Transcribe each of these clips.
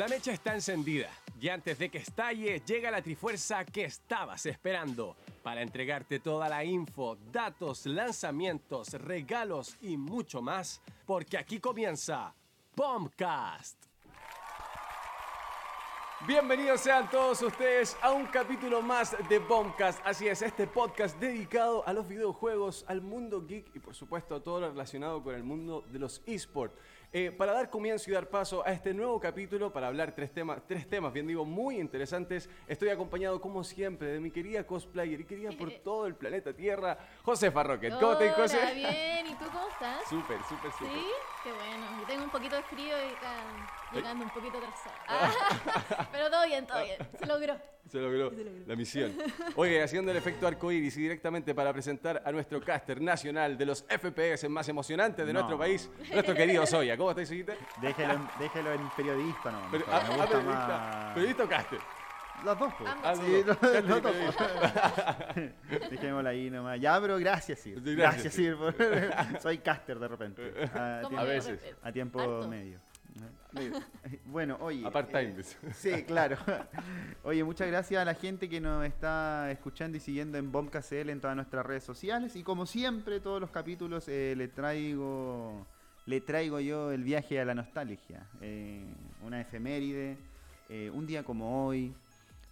La mecha está encendida y antes de que estalle llega la trifuerza que estabas esperando para entregarte toda la info, datos, lanzamientos, regalos y mucho más, porque aquí comienza Bombcast. Bienvenidos sean todos ustedes a un capítulo más de Bombcast. Así es, este podcast dedicado a los videojuegos, al mundo geek y por supuesto a todo lo relacionado con el mundo de los esports. Eh, para dar comienzo y dar paso a este nuevo capítulo, para hablar tres temas, tres temas, bien digo, muy interesantes, estoy acompañado como siempre de mi querida cosplayer y querida por todo el planeta Tierra, Josefa Rocket. ¿Cómo estás, José? Bien. ¿Y tú cómo estás? Súper, súper, súper. ¿Sí? Qué bueno. Yo tengo un poquito de frío y está llegando un poquito atrasado. Ah, pero todo bien, todo bien. Se logró. Se logró, la misión. Oye, haciendo el efecto arcoíris y directamente para presentar a nuestro caster nacional de los FPS más emocionantes de No. nuestro país, nuestro querido Soya. ¿Cómo estás, Soyita? Déjelo, en- déjelo en periodista, no. Pero- me ah, gusta ah, periodista, más- periodista o caster. Los dos, pues. Ah, Sí, no, no. Dejémoslo ahí nomás. Ya, pero gracias, Sir. Gracias, Gracias, Sir. por- Soy caster de repente. A, ¿Cómo tiempo, A veces. a tiempo Harto. medio. Bueno, oye. A part-time. eh, Sí, claro. Oye, muchas gracias a la gente que nos está escuchando y siguiendo en BombKCL en todas nuestras redes sociales. Y como siempre, todos los capítulos eh, le traigo le traigo yo el viaje a la nostalgia. Eh, una efeméride, eh, un día como hoy.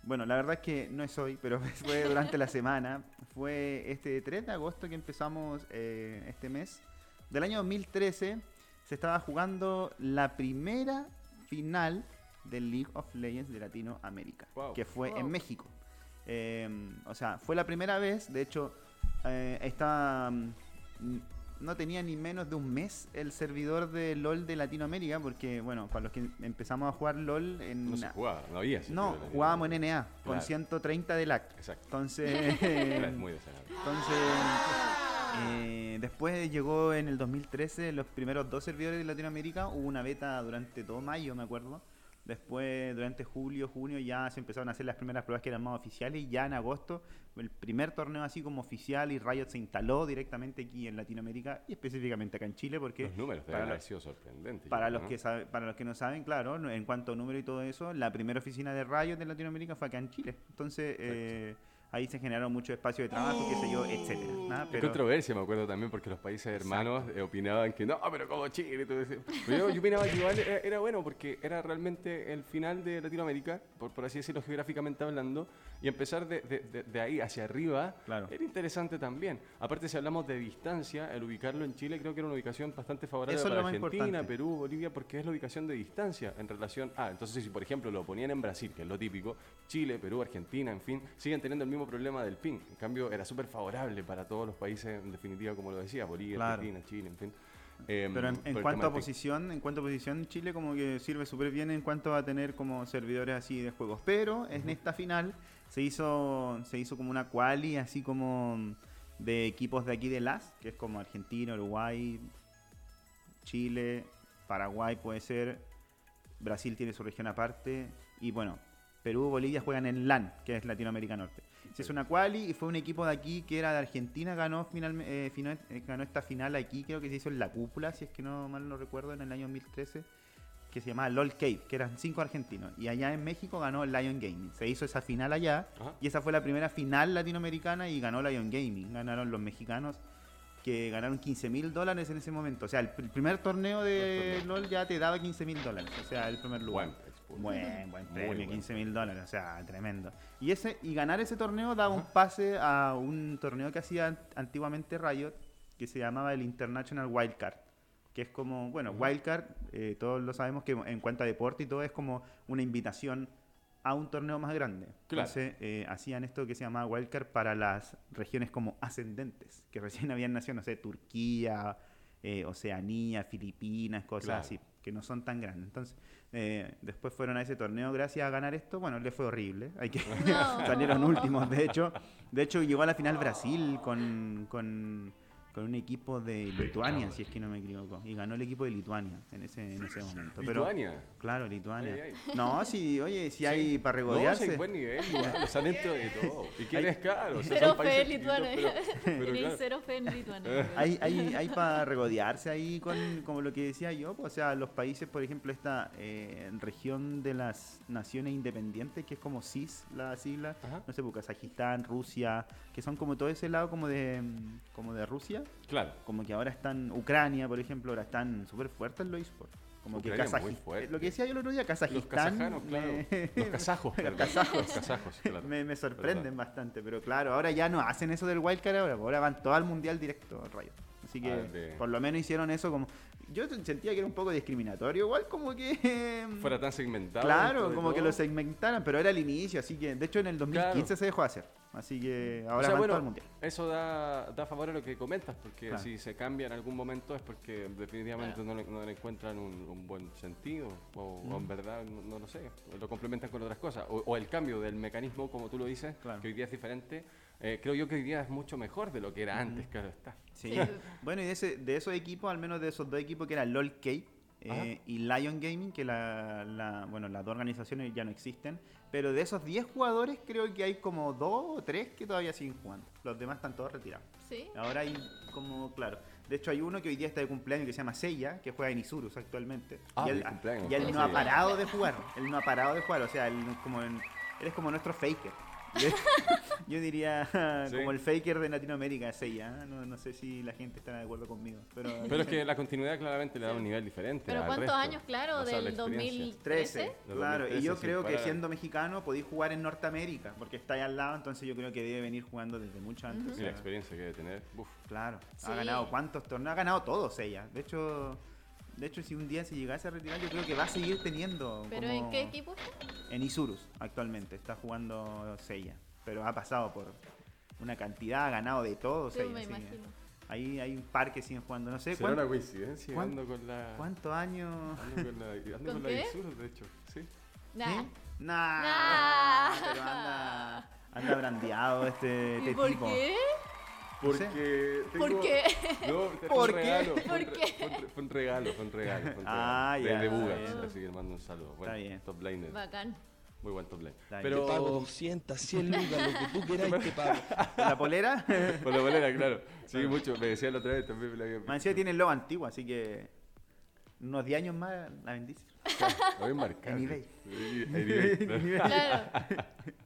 Bueno, la verdad es que no es hoy, pero fue durante la semana. Fue este 3 de agosto que empezamos este mes. Del año 2013 se estaba jugando la primera final del League of Legends de Latinoamérica, Wow. que fue Wow. en México. Eh, o sea, fue la primera vez, de hecho, eh, estaba, mm, no tenía ni menos de un mes el servidor de LOL de Latinoamérica, porque, bueno, para los que empezamos a jugar LOL en... No se jugaba, no había. No, jugábamos en NA, con Claro. 130 de lag. Exacto. Entonces... Era muy desagradable. Entonces, eh, después llegó en el 2013 los primeros dos servidores de Latinoamérica. Hubo una beta durante todo mayo, me acuerdo. Después, durante julio, junio, ya se empezaron a hacer las primeras pruebas que eran más oficiales. Y ya en agosto, el primer torneo así como oficial y Riot se instaló directamente aquí en Latinoamérica y específicamente acá en Chile, porque Los números para los- sido sorprendentes. para los creo, que ¿no? sabe- para los que no saben, claro, no- en cuanto a número y todo eso, la primera oficina de rayos de Latinoamérica fue acá en Chile. Entonces, eh, ahí se generaron muchos espacios de trabajo, qué sé yo, etcétera. Qué Pero- controversia, me acuerdo también, porque los países hermanos eh, opinaban que no, pero como Chile. Pero yo, yo opinaba que igual era, era bueno, porque era realmente el final de Latinoamérica, por, por así decirlo, geográficamente hablando, y empezar de, de- de- de ahí hacia arriba Claro. era interesante también. Aparte, si hablamos de distancia, el ubicarlo en Chile creo que era una ubicación bastante favorable Eso es para Argentina, importante. Perú, Bolivia, porque es la ubicación de distancia en relación a. Entonces, si por ejemplo lo ponían en Brasil, que es lo típico, Chile, Perú, Argentina, en fin, siguen teniendo el mismo problema del ping. En cambio, era súper favorable para todos los países, en definitiva, como lo decía, Bolivia, Claro. Argentina, Chile, en fin. Em, Pero en, en cuanto a posición, en cuanto a posición, Chile como que sirve súper bien en cuanto a tener como servidores así de juegos. Pero en esta final se hizo, se hizo como una quali así como de equipos de aquí de LAS, que es como Argentina, Uruguay, Chile, Paraguay puede ser, Brasil tiene su región aparte y bueno, Perú Bolivia juegan en LAN, que es Latinoamérica Norte. Se hizo una quali y fue un equipo de aquí que era de Argentina, ganó, final, eh, eh, ganó esta final aquí, creo que se hizo en la cúpula, si es que no mal no recuerdo, en el año 2013, que se llamaba LOL Cave, que eran cinco argentinos. Y allá en México ganó Lion Gaming. Se hizo esa final allá Ajá. y esa fue la primera final latinoamericana y ganó Lion Gaming. Ganaron los mexicanos que ganaron 15 mil dólares en ese momento. O sea, el, el primer torneo de LOL ya te daba 15 mil dólares. O sea, el primer lugar. Buen, buen Muy premio, buen 15 mil dólares, o sea, tremendo. Y ese y ganar ese torneo daba un pase a un torneo que hacía an- antiguamente Riot, que se llamaba el International Wildcard, que es como, bueno, Wildcard, eh, todos lo sabemos que en cuanto a deporte y todo es como una invitación a un torneo más grande. Claro. Entonces eh, hacían esto que se llamaba Wildcard para las regiones como ascendentes, que recién habían nacido, no sé, Turquía, eh, Oceanía, Filipinas, cosas Claro. así, que no son tan grandes. Entonces, eh, después fueron a ese torneo gracias a ganar esto. Bueno, le fue horrible. Hay que No. salieron últimos, de hecho. De hecho, llegó a la final Brasil con, con, con un equipo de Lituania, si es que no me equivoco. Y ganó el equipo de Lituania en ese, en ese momento. Pero, Lituania. Claro, Lituania. Ay, No, sí, oye, si Sí. hay para No, regodearse. sí, hay buen nivel, igual, los han hecho de todo. ¿Y quién es caro? O sea, Cero fe en Lituania. pero- pero claro. cero fe en Lituania. hay, hay, hay para regodearse ahí con como lo que decía yo, pues, o sea, los países, por ejemplo, esta eh, región de las naciones independientes, que es como CIS, la sigla, Ajá. no sé, pues, Kazajistán, Rusia, que son como todo ese lado como de mm, como de Rusia, Claro. como que ahora están, Ucrania, por ejemplo, ahora están súper fuertes en los esports. Como que Ucrania Kazajistán, lo que decía yo el otro día, Los Kazajistán, kazajanos, claro. Los kazajos, perdón. kazajos. Los kazajos, claro. me, me sorprenden Verdad. bastante, pero claro, ahora ya no hacen eso del wildcard ahora, ahora van todo al mundial directo, Rayo. Así que Ah, por lo menos hicieron eso como yo sentía que era un poco discriminatorio, igual como que Fuera tan segmentado. Claro, como que todo. lo segmentaran, pero era el inicio, así que de hecho en el 2015 Claro. se dejó hacer. Así que O ahora sea, van bueno, todo mundial. eso da, da favor a lo que comentas, porque Claro. si se cambia en algún momento es porque definitivamente no, le, no le encuentran un, un buen sentido, o, o en verdad, no, no lo sé, lo complementan con otras cosas, o, o el cambio del mecanismo, como tú lo dices, Claro. que hoy día es diferente, eh, creo yo que hoy día es mucho mejor de lo que era antes, claro está. Sí. Sí. Bueno, y de, ese, de esos equipos, al menos de esos dos equipos que eran LOL Cape eh, y Lion Gaming, que la, la- bueno, las dos organizaciones ya no existen, pero de esos 10 jugadores creo que hay como dos o tres que todavía siguen jugando. Los demás están todos retirados. ¿Sí? Ahora hay como, claro. De hecho, hay uno que hoy día está de cumpleaños que se llama Seiya, que juega en Isurus actualmente. Ah, y él, y él pues, no ha parado de jugar. Él no ha parado de jugar. O sea, él, como en- él es como nuestro faker. Yo, yo diría Sí. como el faker de Latinoamérica, Seiya. No, no sé si la gente está de acuerdo conmigo. Pero, Pero es que la continuidad claramente le da un nivel diferente. Pero al ¿cuántos resto, años, claro, en la del experiencia. 2013? 13, De claro. Y 2013 yo sin creo que parar. siendo mexicano podéis jugar en Norteamérica, porque está ahí al lado, entonces yo creo que debe venir jugando desde mucho antes. Y o la sea, experiencia que debe tener. uf. Claro, Sí. ha ganado cuántos torneos, ha ganado todos ella. De hecho, de hecho si un día se llegase a retirar, yo creo que va a seguir teniendo. ¿Pero como- en qué equipo está? En Isurus actualmente está jugando Seiya, pero ha pasado por una cantidad, ha ganado de todo Sí, Seiya. me imagino. Ahí hay un par que siguen jugando, no sé ¿Será una coincidencia? cuán- Ando con la... cuántos años. Ando con la, ando ¿Con con la qué? Isurus, de hecho. Sí. Nah. ¿Sí? Nah, Nah. pero anda, anda brandeado este, este ¿Y por tipo. qué? Porque ¿Por qué? No, fue ¿Por un qué? regalo. Fue, ¿Por un re- qué? fue un re- fue un regalo, fue un regalo. Fue un Ah, regalo. ya, De, Bugas, así que le mando un saludo. Bueno, Está bien. Top laner. Bacán. Muy buen top lane. Pero... Te pago 200, 100 lucas, lo que tú queráis te pago. ¿La polera? Por la bolera, claro. Sí, mucho. Me decía la otra vez también. Me la había tiene el logo antiguo, así que unos 10 años más la bendice. Lo voy a marcar. En eBay. En eBay. Claro.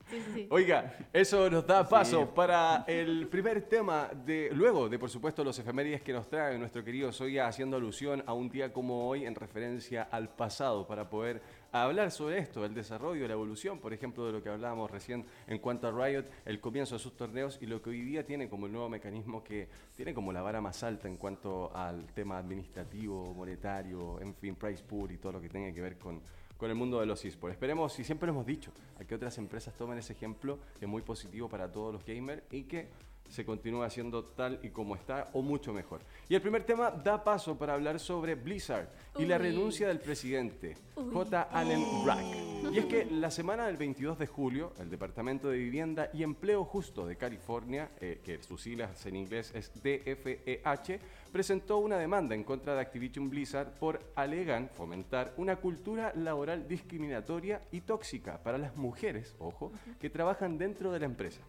Sí, sí, sí. Oiga, eso nos da paso Sí. para el primer tema de luego de por supuesto los efemérides que nos trae nuestro querido Soya haciendo alusión a un día como hoy en referencia al pasado para poder hablar sobre esto, el desarrollo, la evolución, por ejemplo, de lo que hablábamos recién en cuanto a Riot, el comienzo de sus torneos y lo que hoy día tiene como el nuevo mecanismo que tiene como la vara más alta en cuanto al tema administrativo, monetario, en fin, price pool y todo lo que tenga que ver con con el mundo de los esports. Esperemos, y siempre lo hemos dicho, a que otras empresas tomen ese ejemplo, que es muy positivo para todos los gamers y que se continúe haciendo tal y como está o mucho mejor. Y el primer tema da paso para hablar sobre Blizzard y la renuncia del presidente Uy. J. Allen Brack. Y es que la semana del 22 de julio, el Departamento de Vivienda y Empleo Justo de California, eh, que sus siglas en inglés es DFEH, presentó una demanda en contra de Activision Blizzard por alegan fomentar una cultura laboral discriminatoria y tóxica para las mujeres, ojo, que trabajan dentro de la empresa.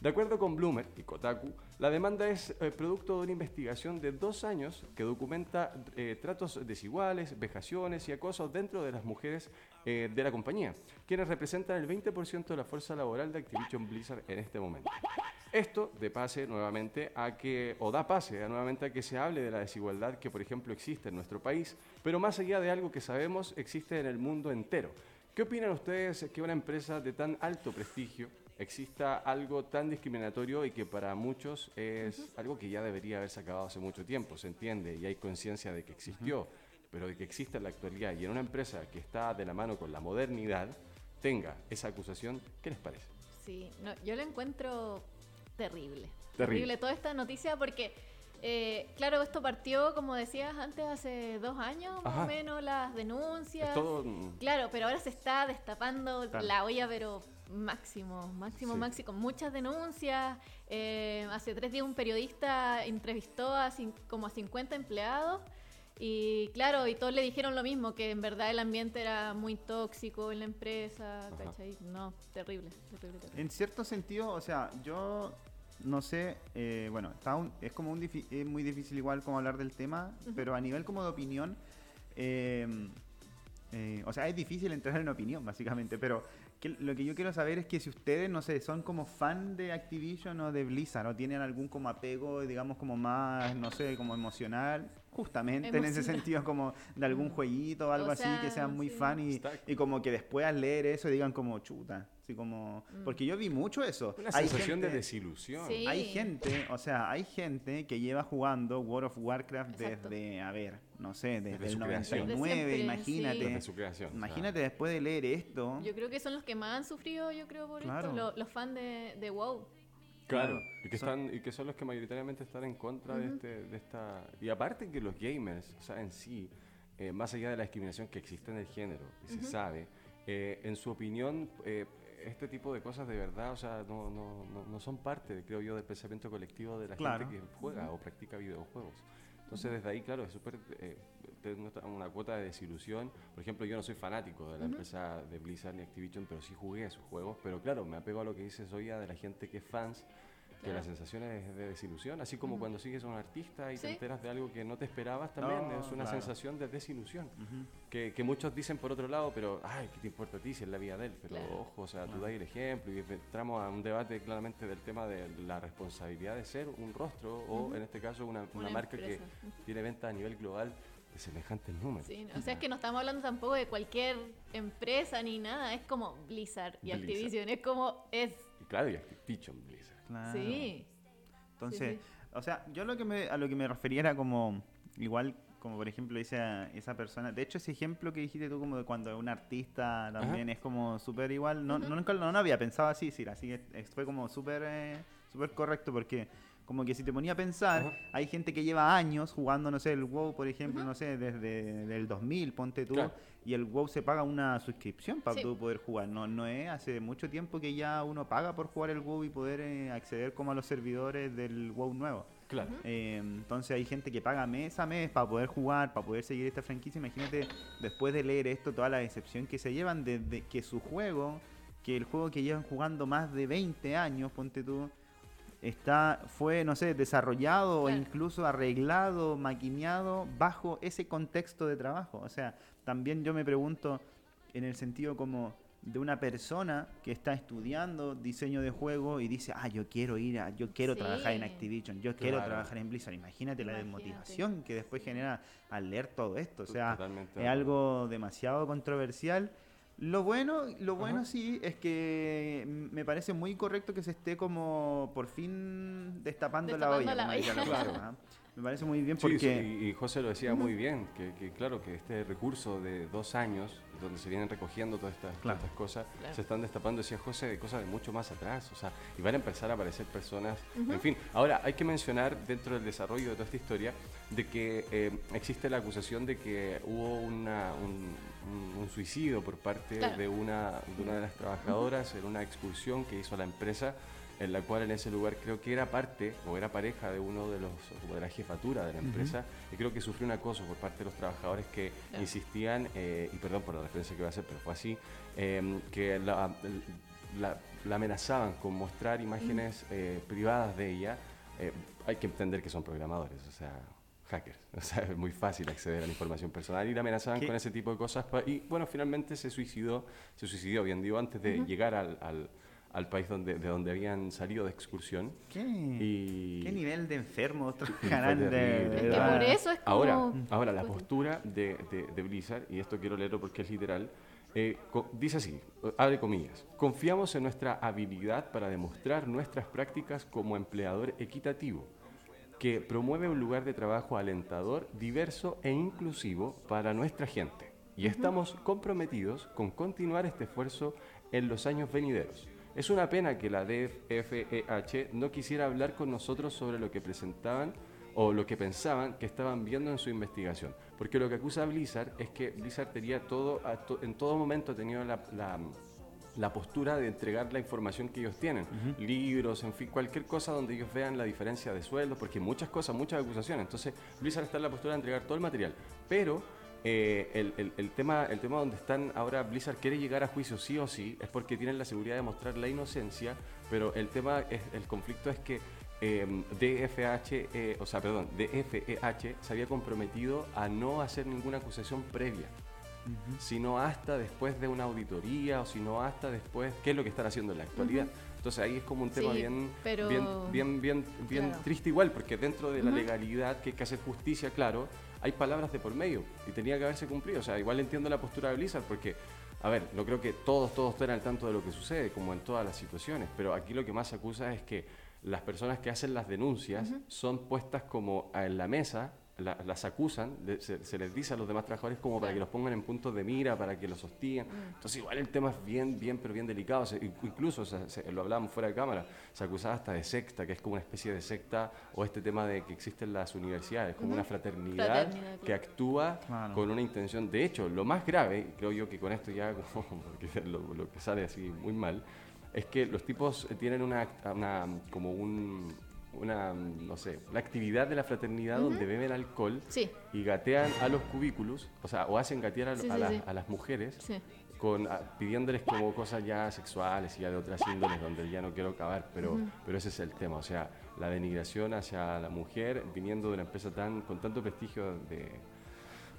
De acuerdo con Bloomer y Kotaku, la demanda es eh, producto de una investigación de dos años que documenta eh, tratos desiguales, vejaciones y acosos dentro de las mujeres eh, de la compañía, quienes representan el 20% de la fuerza laboral de Activision Blizzard en este momento. Esto de pase nuevamente a que, o da pase a nuevamente a que se hable de la desigualdad que, por ejemplo, existe en nuestro país, pero más allá de algo que sabemos, existe en el mundo entero. ¿Qué opinan ustedes que una empresa de tan alto prestigio exista algo tan discriminatorio y que para muchos es algo que ya debería haberse acabado hace mucho tiempo, se entiende, y hay conciencia de que existió, pero de que existe en la actualidad y en una empresa que está de la mano con la modernidad tenga esa acusación, ¿qué les parece? Sí, no, yo lo encuentro terrible. Terrible. Terrible toda esta noticia porque, eh, claro, esto partió, como decías antes, hace dos años más Ajá. o menos, las denuncias. Todo, Claro, pero ahora se está destapando la olla, pero máximo, máximo, Sí. máximo. Muchas denuncias. eh, hace tres días un periodista entrevistó a como a 50 empleados. Y claro, y todos le dijeron lo mismo, que en verdad el ambiente era muy tóxico en la empresa. No, terrible, terrible, terrible. En cierto sentido, o sea, yo no sé, eh, bueno, está un- es como un es muy difícil igual como hablar del tema, pero a nivel como de opinión, eh, eh, o sea, es difícil entrar en opinión básicamente, pero que- lo que yo quiero saber es que si ustedes, no sé, son como fan de Activision o de Blizzard, o tienen algún como apego, digamos, como más, no sé, como emocional, justamente en ese sentido como de algún jueguito o algo O así, que sean muy sí. fan y, y como que después al leer eso digan como chuta, así como... Mm. Porque yo vi mucho eso. Una Hay sensación de gente- desilusión. Sí. hay gente, o sea, hay gente que lleva jugando World of Warcraft Exacto. desde, a ver, no sé, desde, Desde el su creación. 99, Desde siempre, imagínate. sí. Desde su creación. o sea, Imagínate después de leer esto. Yo creo que son los que más han sufrido, yo creo, por Claro. esto, lo- los fans de, de WoW. Claro, Claro. y que, Son- están, y que son los que mayoritariamente están en contra de, este, de esta... Y aparte que los gamers, o sea, en sí, eh, más allá de la discriminación que existe en el género, y se sabe, eh, en su opinión, eh, este tipo de cosas de verdad, o sea, no, no, no, no son parte, creo yo, del pensamiento colectivo de la Claro. gente que juega o practica videojuegos. Entonces, desde ahí, claro, es súper... Tiene una- cuota de desilusión. Por ejemplo, yo no soy fanático de la empresa de Blizzard ni Activision, pero sí jugué a sus juegos. Pero claro, me apego a lo que dice Zoya de la gente que es fans, que la Claro. sensación es de desilusión. Así como cuando sigues a un artista y te Sí. enteras de algo que no te esperabas, también No, es una claro. sensación de desilusión. Ujú. Que, que muchos dicen por otro lado, pero, ay, ¿qué te importa a ti si es la vida de él? Pero Claro. ojo, o sea, tú das el ejemplo y entramos a un debate claramente del tema de la responsabilidad de ser un rostro o, en este caso, una, una Una marca que empresa. Ujú. tiene ventas a nivel global de semejantes números. Sí, o sea, es que no estamos hablando tampoco de cualquier empresa ni nada, es como Blizzard y Blizzard. Activision, es como es. Y claro, y Activision Blizzard. Claro. Sí. Entonces, sí. o sea, yo lo que me, a lo que me refería era como, igual, como por ejemplo esa, esa persona, de hecho ese ejemplo que dijiste tú como de cuando un artista también es como súper igual, no, no, nunca no, no había pensado así, sí, así que fue como súper eh, súper correcto porque como que si te ponía a pensar, Ajá. hay gente que lleva años jugando, no sé, el WoW, por ejemplo, no sé, desde el 2000, ponte tú, Claro. y el WoW se paga una suscripción para Sí. tú poder jugar. No, no es hace mucho tiempo que ya uno paga por jugar el WoW y poder eh, acceder como a los servidores del WoW nuevo. Claro. Eh, entonces hay gente que paga mes a mes para poder jugar, para poder seguir esta franquicia. Imagínate, después de leer esto, toda la decepción que se llevan desde que su juego, que el juego que llevan jugando más de 20 años, ponte tú, está, fue, no sé, desarrollado o Claro. incluso arreglado, maquineado bajo ese contexto de trabajo. O sea, también yo me pregunto en el sentido como de una persona que está estudiando diseño de juego y dice, ah, yo quiero ir a, yo quiero Sí. trabajar en Activision, yo quiero Claro. trabajar en Blizzard. Imagínate la Imagínate. desmotivación que después genera al leer todo esto. O sea, Totalmente es algo demasiado controversial. Lo bueno, lo bueno Ajá. sí es que me parece muy correcto que se esté como por fin destapando, la olla. la Claro. Me parece muy bien porque sí, y, José lo decía muy bien, que, que claro, que este recurso de dos años, donde se vienen recogiendo todas estas, todas Claro. estas cosas, Claro. se están destapando, decía José, de cosas de mucho más atrás, o sea, y van a empezar a aparecer personas, en fin, ahora hay que mencionar dentro del desarrollo de toda esta historia, de que eh, existe la acusación de que hubo una, un, un- un suicidio por parte Claro. de, una, de una de las trabajadoras en una expulsión que hizo la empresa en la cual en ese lugar creo que era parte o era pareja de uno de los como de la jefatura de la empresa y creo que sufrió un acoso por parte de los trabajadores que Claro. insistían y perdón por la referencia que voy a hacer pero fue así eh, que la, la- la amenazaban con mostrar imágenes eh, privadas de ella Eh, hay que entender que son programadores o sea hackers o sea es muy fácil acceder a la información personal y la amenazaban ¿Qué? con ese tipo de cosas y bueno finalmente se suicidó se suicidó bien digo antes de llegar al, al- al país donde, de donde habían salido de excursión. ¿Qué, Y qué nivel de enfermos fue trabajarán de, por eso es como. Ahora, ahora la postura de, de- de Blizzard, y esto quiero leerlo porque es literal, eh, co- dice así, abre comillas, confiamos en nuestra habilidad para demostrar nuestras prácticas como empleador equitativo, que promueve un lugar de trabajo alentador, diverso e inclusivo para nuestra gente. Y estamos comprometidos con continuar este esfuerzo en los años venideros. Es una pena que la DFEH no quisiera hablar con nosotros sobre lo que presentaban o lo que pensaban que estaban viendo en su investigación. Porque lo que acusa Blizzard es que Blizzard tenía todo, en todo momento ha tenido la, la- la postura de entregar la información que ellos tienen, libros, en fin, cualquier cosa donde ellos vean la diferencia de sueldos, porque muchas cosas, muchas acusaciones. Entonces, Blizzard está en la postura de entregar todo el material, pero eh, el, el- el tema, el tema donde están ahora Blizzard quiere llegar a juicio sí o sí, es porque tienen la seguridad de mostrar la inocencia, pero el tema, es, el conflicto es que eh, DFH, eh, o sea, perdón, DFEH se había comprometido a no hacer ninguna acusación previa sino hasta después de una auditoría o sino hasta después, ¿qué es lo que están haciendo en la actualidad? Entonces ahí es como un tema Sí, bien, pero- bien, bien, bien, bien Claro. triste igual, porque dentro de la legalidad que hay que hacer justicia, claro, hay palabras de por medio y tenía que haberse cumplido. O sea, igual entiendo la postura de Blizzard porque, a ver, no creo que todos, todos estén al tanto de lo que sucede, como en todas las situaciones, pero aquí lo que más se acusa es que las personas que hacen las denuncias son puestas como en la mesa, la- las acusan, le- se, se les dice a los demás trabajadores como para que los pongan en puntos de mira, para que los sostigan. Entonces igual el tema es bien, bien, pero bien delicado. Se- incluso, o sea, se- lo hablábamos fuera de cámara, se acusaba hasta de secta, que es como una especie de secta, o este tema de que existen las universidades, como una fraternidad, Fraternidad, que actúa Claro. con una intención. De hecho, lo más grave, creo yo que con esto ya, como porque lo, lo que sale así muy mal, es que los tipos eh, tienen una, act- una como un, una, no sé, una actividad de la fraternidad donde beben alcohol Sí, y gatean a los cubículos, o sea, o hacen gatear a, Sí, a sí, las- a las mujeres con, ah, pidiéndoles como cosas ya sexuales y ya de otras índoles donde ya no quiero acabar, pero, pero ese es el tema, o sea, la denigración hacia la mujer viniendo de una empresa tan con tanto prestigio de,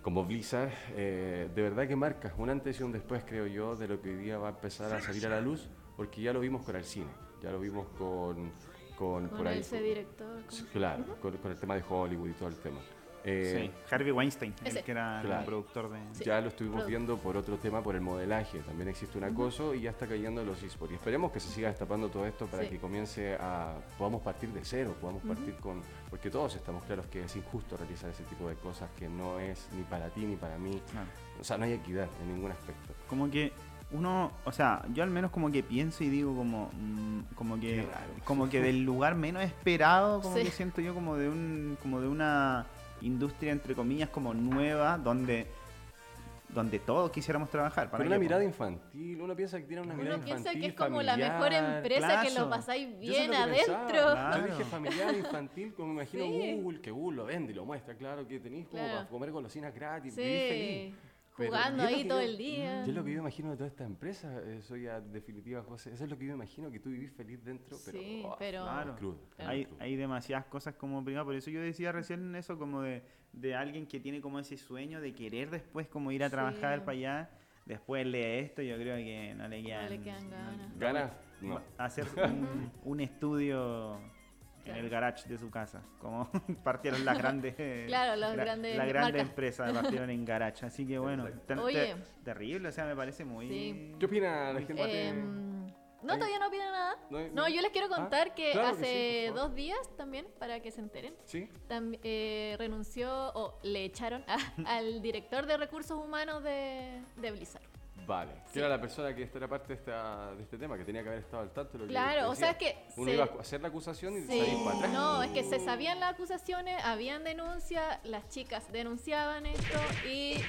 como Blizzard, eh, de verdad que marca un antes y un después, creo yo, de lo que hoy día va a empezar a salir a la luz, porque ya lo vimos con el cine, ya lo vimos con, con, Con por ahí. ese director. Sí, Claro, con, con el tema de Hollywood y todo el tema. Eh, Sí, Harvey Weinstein, Ese. el que era Claro. el productor de... Sí. Ya lo estuvimos Produ- viendo por otro tema, por el modelaje. También existe un acoso y ya está cayendo en los esports. Y esperemos que se siga destapando todo esto para Sí. que comience a. podamos partir de cero, podamos partir con. Porque todos estamos claros que es injusto realizar ese tipo de cosas que no es ni para ti ni para mí. Claro. O sea, no hay equidad en ningún aspecto. Como que uno, o sea, yo al menos como que pienso y digo como, mm, como que, como que del lugar menos esperado, como Sí. que siento yo como de un, como de una industria entre comillas como nueva, donde, donde todos quisiéramos trabajar. ¿para Pero una mirada infantil, uno piensa que tiene una mirada Uno piensa infantil. que es como la mejor empresa que lo pasáis bien pensaba. adentro. Claro. Yo dije familiar, infantil, como me imagino Sí. Google, que Google lo vende y lo muestra, claro, que tenéis como Claro. para comer golosinas gratis, vivir feliz. Sí, Pero- jugando ahí todo yo- el día. Y es lo que yo imagino de toda esta empresa, eso ya definitiva, José. Eso es lo que yo imagino, que tú vivís feliz dentro, pero, Sí, oh, pero- Claro. crudo. Claro. Hay, crudo. hay demasiadas cosas como privado, por eso yo decía recién eso como de, de alguien que tiene como ese sueño de querer después como ir a Sí. trabajar para allá, después lee esto, yo creo que no le quedan, le quedan ganas. ¿Ganas? No. hacer un, un estudio en el garage de su casa, como partieron las grandes eh, Claro, las grandes las grandes marcas. empresas partieron en garage, así que bueno, ter- Oye. ter- terrible, o sea, me parece muy Sí. ¿Qué opina la gente? Em, no, todavía no opino nada. No, No, no. yo les quiero Ah, contar que claro que hace sí, por favor. dos días también, para que se enteren, ¿Sí? tam- eh, renunció o le echaron a- al director de recursos humanos de, de Blizzard. Vale. Que era la persona que esta era parte de, esta, de este tema, que tenía que haber estado al tanto de lo que Claro, o sea, es que Uno se- iba a hacer la acusación y Sí, salir para atrás. no, es que se sabían las acusaciones, habían denuncias, las chicas denunciaban esto y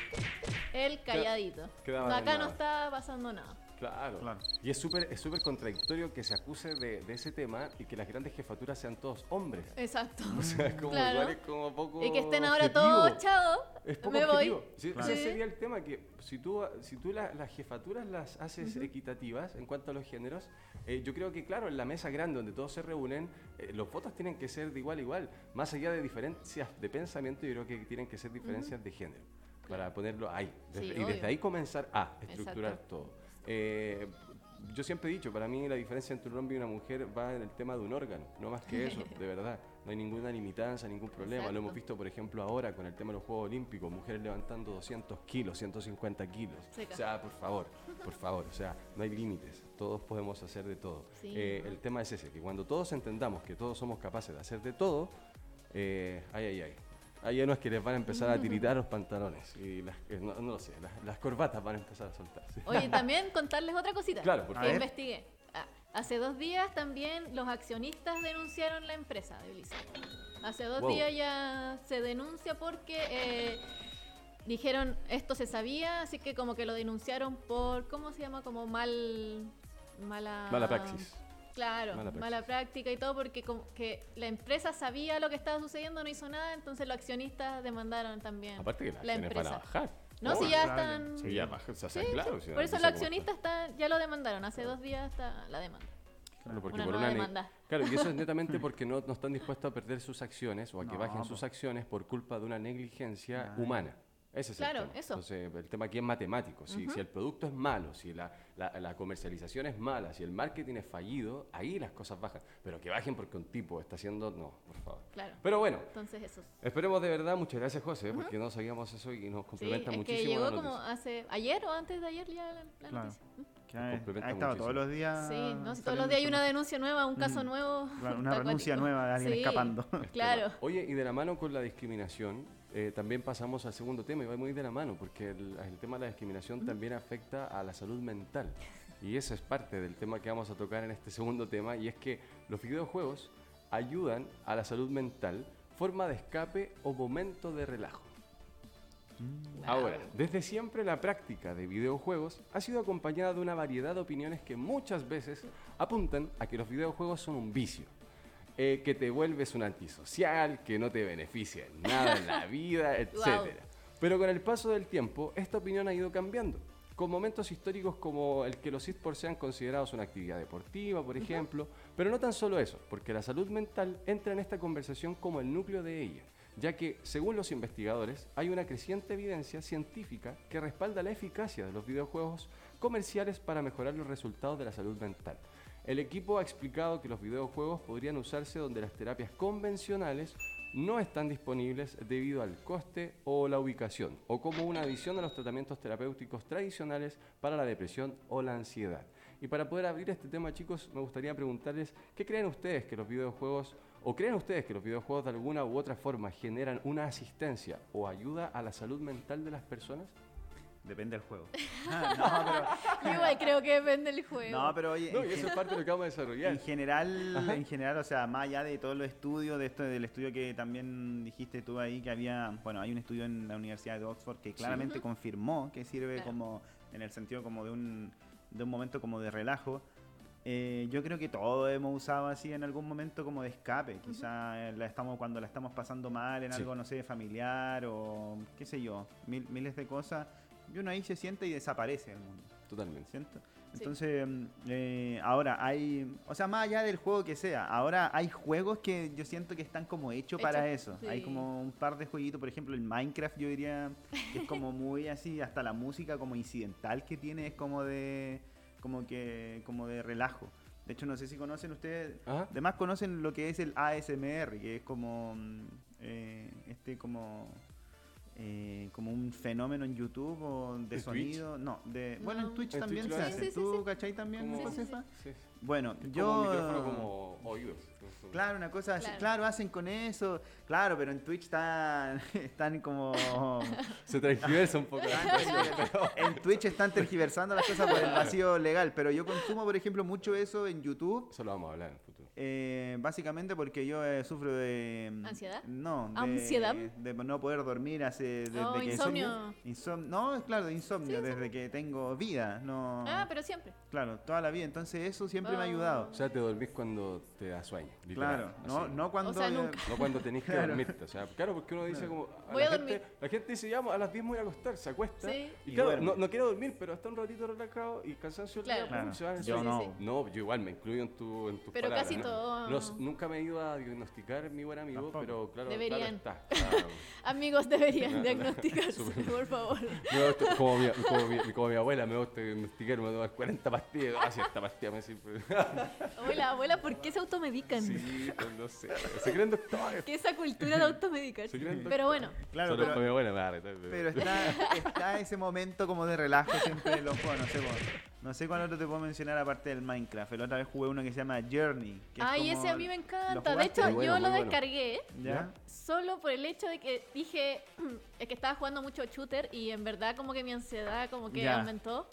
él calladito. quedaba acá no está pasando nada. Claro. Claro. Y es súper es súper contradictorio que se acuse de, de ese tema y que las grandes jefaturas sean todos hombres. Exacto. O sea, es como Claro. igual es como poco Y que estén ahora objetivo. todos echados, Es poco me voy. objetivo. Sí, Claro. Ese sería el tema, que si tú, si tú la- las jefaturas las haces equitativas en cuanto a los géneros, eh, yo creo que, claro, en la mesa grande donde todos se reúnen, eh, los votos tienen que ser de igual a igual. Más allá de diferencias de pensamiento, yo creo que tienen que ser diferencias de género, para ponerlo ahí. Sí, y desde ahí comenzar a estructurar Exacto. todo. Eh, yo siempre he dicho, para mí la diferencia entre un hombre y una mujer va en el tema de un órgano, no más que eso, de verdad. No hay ninguna limitancia, ningún problema. Lo hemos Exacto. visto, por ejemplo, ahora con el tema de los Juegos Olímpicos, mujeres levantando 200 kilos, 150 kilos. O sea, por favor, por favor, o sea, no hay límites, todos podemos hacer de todo. Sí. Eh, el tema es ese, que cuando todos entendamos que todos somos capaces de hacer de todo, eh, ay, ay, ay. No es que les van a empezar a tiritar los pantalones y las, no, no lo sé, las, las corbatas van a empezar a soltarse. Oye, también contarles otra cosita. Claro, que investigué. Ah, hace dos días también los accionistas denunciaron la empresa de Blizzard. Hace dos Wow. días ya se denuncia porque eh, dijeron esto se sabía, así que como que lo denunciaron por, ¿cómo se llama? Como mal mala... Mala praxis. Claro, Mala práctica y todo porque como que la empresa sabía lo que estaba sucediendo, no hizo nada, entonces los accionistas demandaron también. Aparte que las la empresa. bajar. No, si Obvio. ya claro. están... Sí, ya baja, o sea, Sí, claro. si Por eso los accionistas están, ya lo demandaron. Hace dos días está la demanda. Claro, porque Una por nueva una demanda. Claro, y eso es netamente porque no, no están dispuestos a perder sus acciones o a que No, bajen sus acciones por culpa de una negligencia humana. Ese es Claro, el tema. eso. Entonces, el tema aquí es matemático. Si, si el producto es malo, si la, la- la comercialización es mala, si el marketing es fallido, ahí las cosas bajan. Pero que bajen porque un tipo está haciendo... No, por favor. Claro. Pero bueno, Entonces eso. esperemos de verdad. Muchas gracias, José, porque no sabíamos eso y nos Sí, complementa es que muchísimo llegó la como hace ayer o antes de ayer ya la, la Claro. noticia. ¿Mm? Que ha, complementa ha estado todos los días. Sí, no, si todos los días hay una denuncia nueva, un caso nuevo. Claro, una renuncia nueva de alguien Sí, escapando. Claro. Oye, y de la mano con la discriminación, eh, también pasamos al segundo tema, y va muy de la mano, porque el, el tema de la discriminación también afecta a la salud mental. Y eso es parte del tema que vamos a tocar en este segundo tema, y es que los videojuegos ayudan a la salud mental, forma de escape o momento de relajo. Ahora, desde siempre la práctica de videojuegos ha sido acompañada de una variedad de opiniones que muchas veces apuntan a que los videojuegos son un vicio, eh, que te vuelves un antisocial, que no te beneficia en nada en la vida, etc. Pero con el paso del tiempo, esta opinión ha ido cambiando, con momentos históricos como el que los esports sean considerados una actividad deportiva, por ejemplo, pero no tan solo eso, porque la salud mental entra en esta conversación como el núcleo de ella ya que, según los investigadores, hay una creciente evidencia científica que respalda la eficacia de los videojuegos comerciales para mejorar los resultados de la salud mental. El equipo ha explicado que los videojuegos podrían usarse donde las terapias convencionales no están disponibles debido al coste o la ubicación, o como una adición a los tratamientos terapéuticos tradicionales para la depresión o la ansiedad. Y para poder abrir este tema, chicos, me gustaría preguntarles, ¿qué creen ustedes que los videojuegos, o creen ustedes que los videojuegos de alguna u otra forma generan una asistencia o ayuda a la salud mental de las personas? Depende del juego. Ah, Yo igual creo que depende del no, juego. pero, no, pero oye, No, y eso es parte de lo que vamos a desarrollar. En general, en general, o sea, más allá de todos los estudios, de esto del estudio que también dijiste tú ahí, que había, bueno, hay un estudio en la Universidad de Oxford que claramente confirmó que sirve Claro. como, en el sentido como de un, de un momento como de relajo. Eh, yo creo que todos hemos usado así en algún momento como de escape. Quizá eh, la estamos, cuando la estamos pasando mal en Sí. algo, no sé, familiar o qué sé yo, mil- miles de cosas. Y uno ahí se siente y desaparece del mundo. Totalmente. ¿Cierto? Sí. Entonces, mm, eh, ahora hay, o sea, más allá del juego que sea, ahora hay juegos que yo siento que están como hechos para eso. Hay como un par de jueguitos, por ejemplo, el Minecraft yo diría que es como muy así, hasta la música como incidental que tiene es como de, como que, como de relajo. De hecho, no sé si conocen ustedes, Ajá. además conocen lo que es el ASMR, que es como mm, eh, este como eh, como un fenómeno en YouTube o de ¿En sonido, no, de bueno No. en Twitch En también Twitch se hace. Sí, sí, ¿Tú sí. cachai también, Josefa? Sí. Bueno, yo un micrófono como oídos. Claro, una cosa así, Claro. claro, hacen con eso, claro, pero en Twitch están, están como... Se transgiversa un poco. en Twitch están tergiversando las cosas por el vacío legal, pero yo consumo, por ejemplo, mucho eso en YouTube, Eso lo vamos a hablar en el futuro. eh, básicamente porque yo eh, sufro de... mm, ¿Ansiedad? No, de, ¿Ansiedad? de no poder dormir hace... Desde Oh, que insomnio. Insom- no, claro, de insomnio, desde que tengo vida, no... Ah, pero siempre. Claro, toda la vida, entonces eso siempre me ha ayudado. O sea, te dormís cuando te da sueño. literal, Claro, no, así. no cuando... O sea, nunca. No cuando tenés que Claro. dormirte. O sea, claro, porque uno dice como. Voy la a gente, dormir. La gente dice, ya, a las 10 me voy a acostar, se acuesta. Sí. Y Y claro, no, no quiero dormir, pero está un ratito relajado y cansancio el día, Claro. Claro, yo no. No, yo igual me incluyo en, tu, en tus Pero palabras. casi ¿no? todo. Nunca me he ido a diagnosticar mi buen amigo, Tampoco. pero claro, Deberían. claro está. claro. Amigos deberían Claro. diagnosticarse, por favor. Gusta- como, mi, como, mi, como mi abuela me gusta diagnosticar, me voy a tomar 40 pastillas. Ah, esta pastilla me sirve. Abuela, abuela, ¿por qué se automedican? Sí, pues, no sé. Se creen doctores. ¿Qué esa cultura de automedicar? Se creen Pero bueno, Claro, Solo pero- para mi abuela me va a retar, Pero está, está ese momento como de relajo siempre en los juegos. No sé, bueno, no sé cuál otro te puedo mencionar aparte del Minecraft. La otra vez jugué uno que se llama Journey. que es ay, como- ese a mí me ¿lo encanta. De hecho, bueno, yo lo bueno. descargué ¿Ya? solo por el hecho de que dije, es que estaba jugando mucho shooter y en verdad como que mi ansiedad como que Ya. aumentó.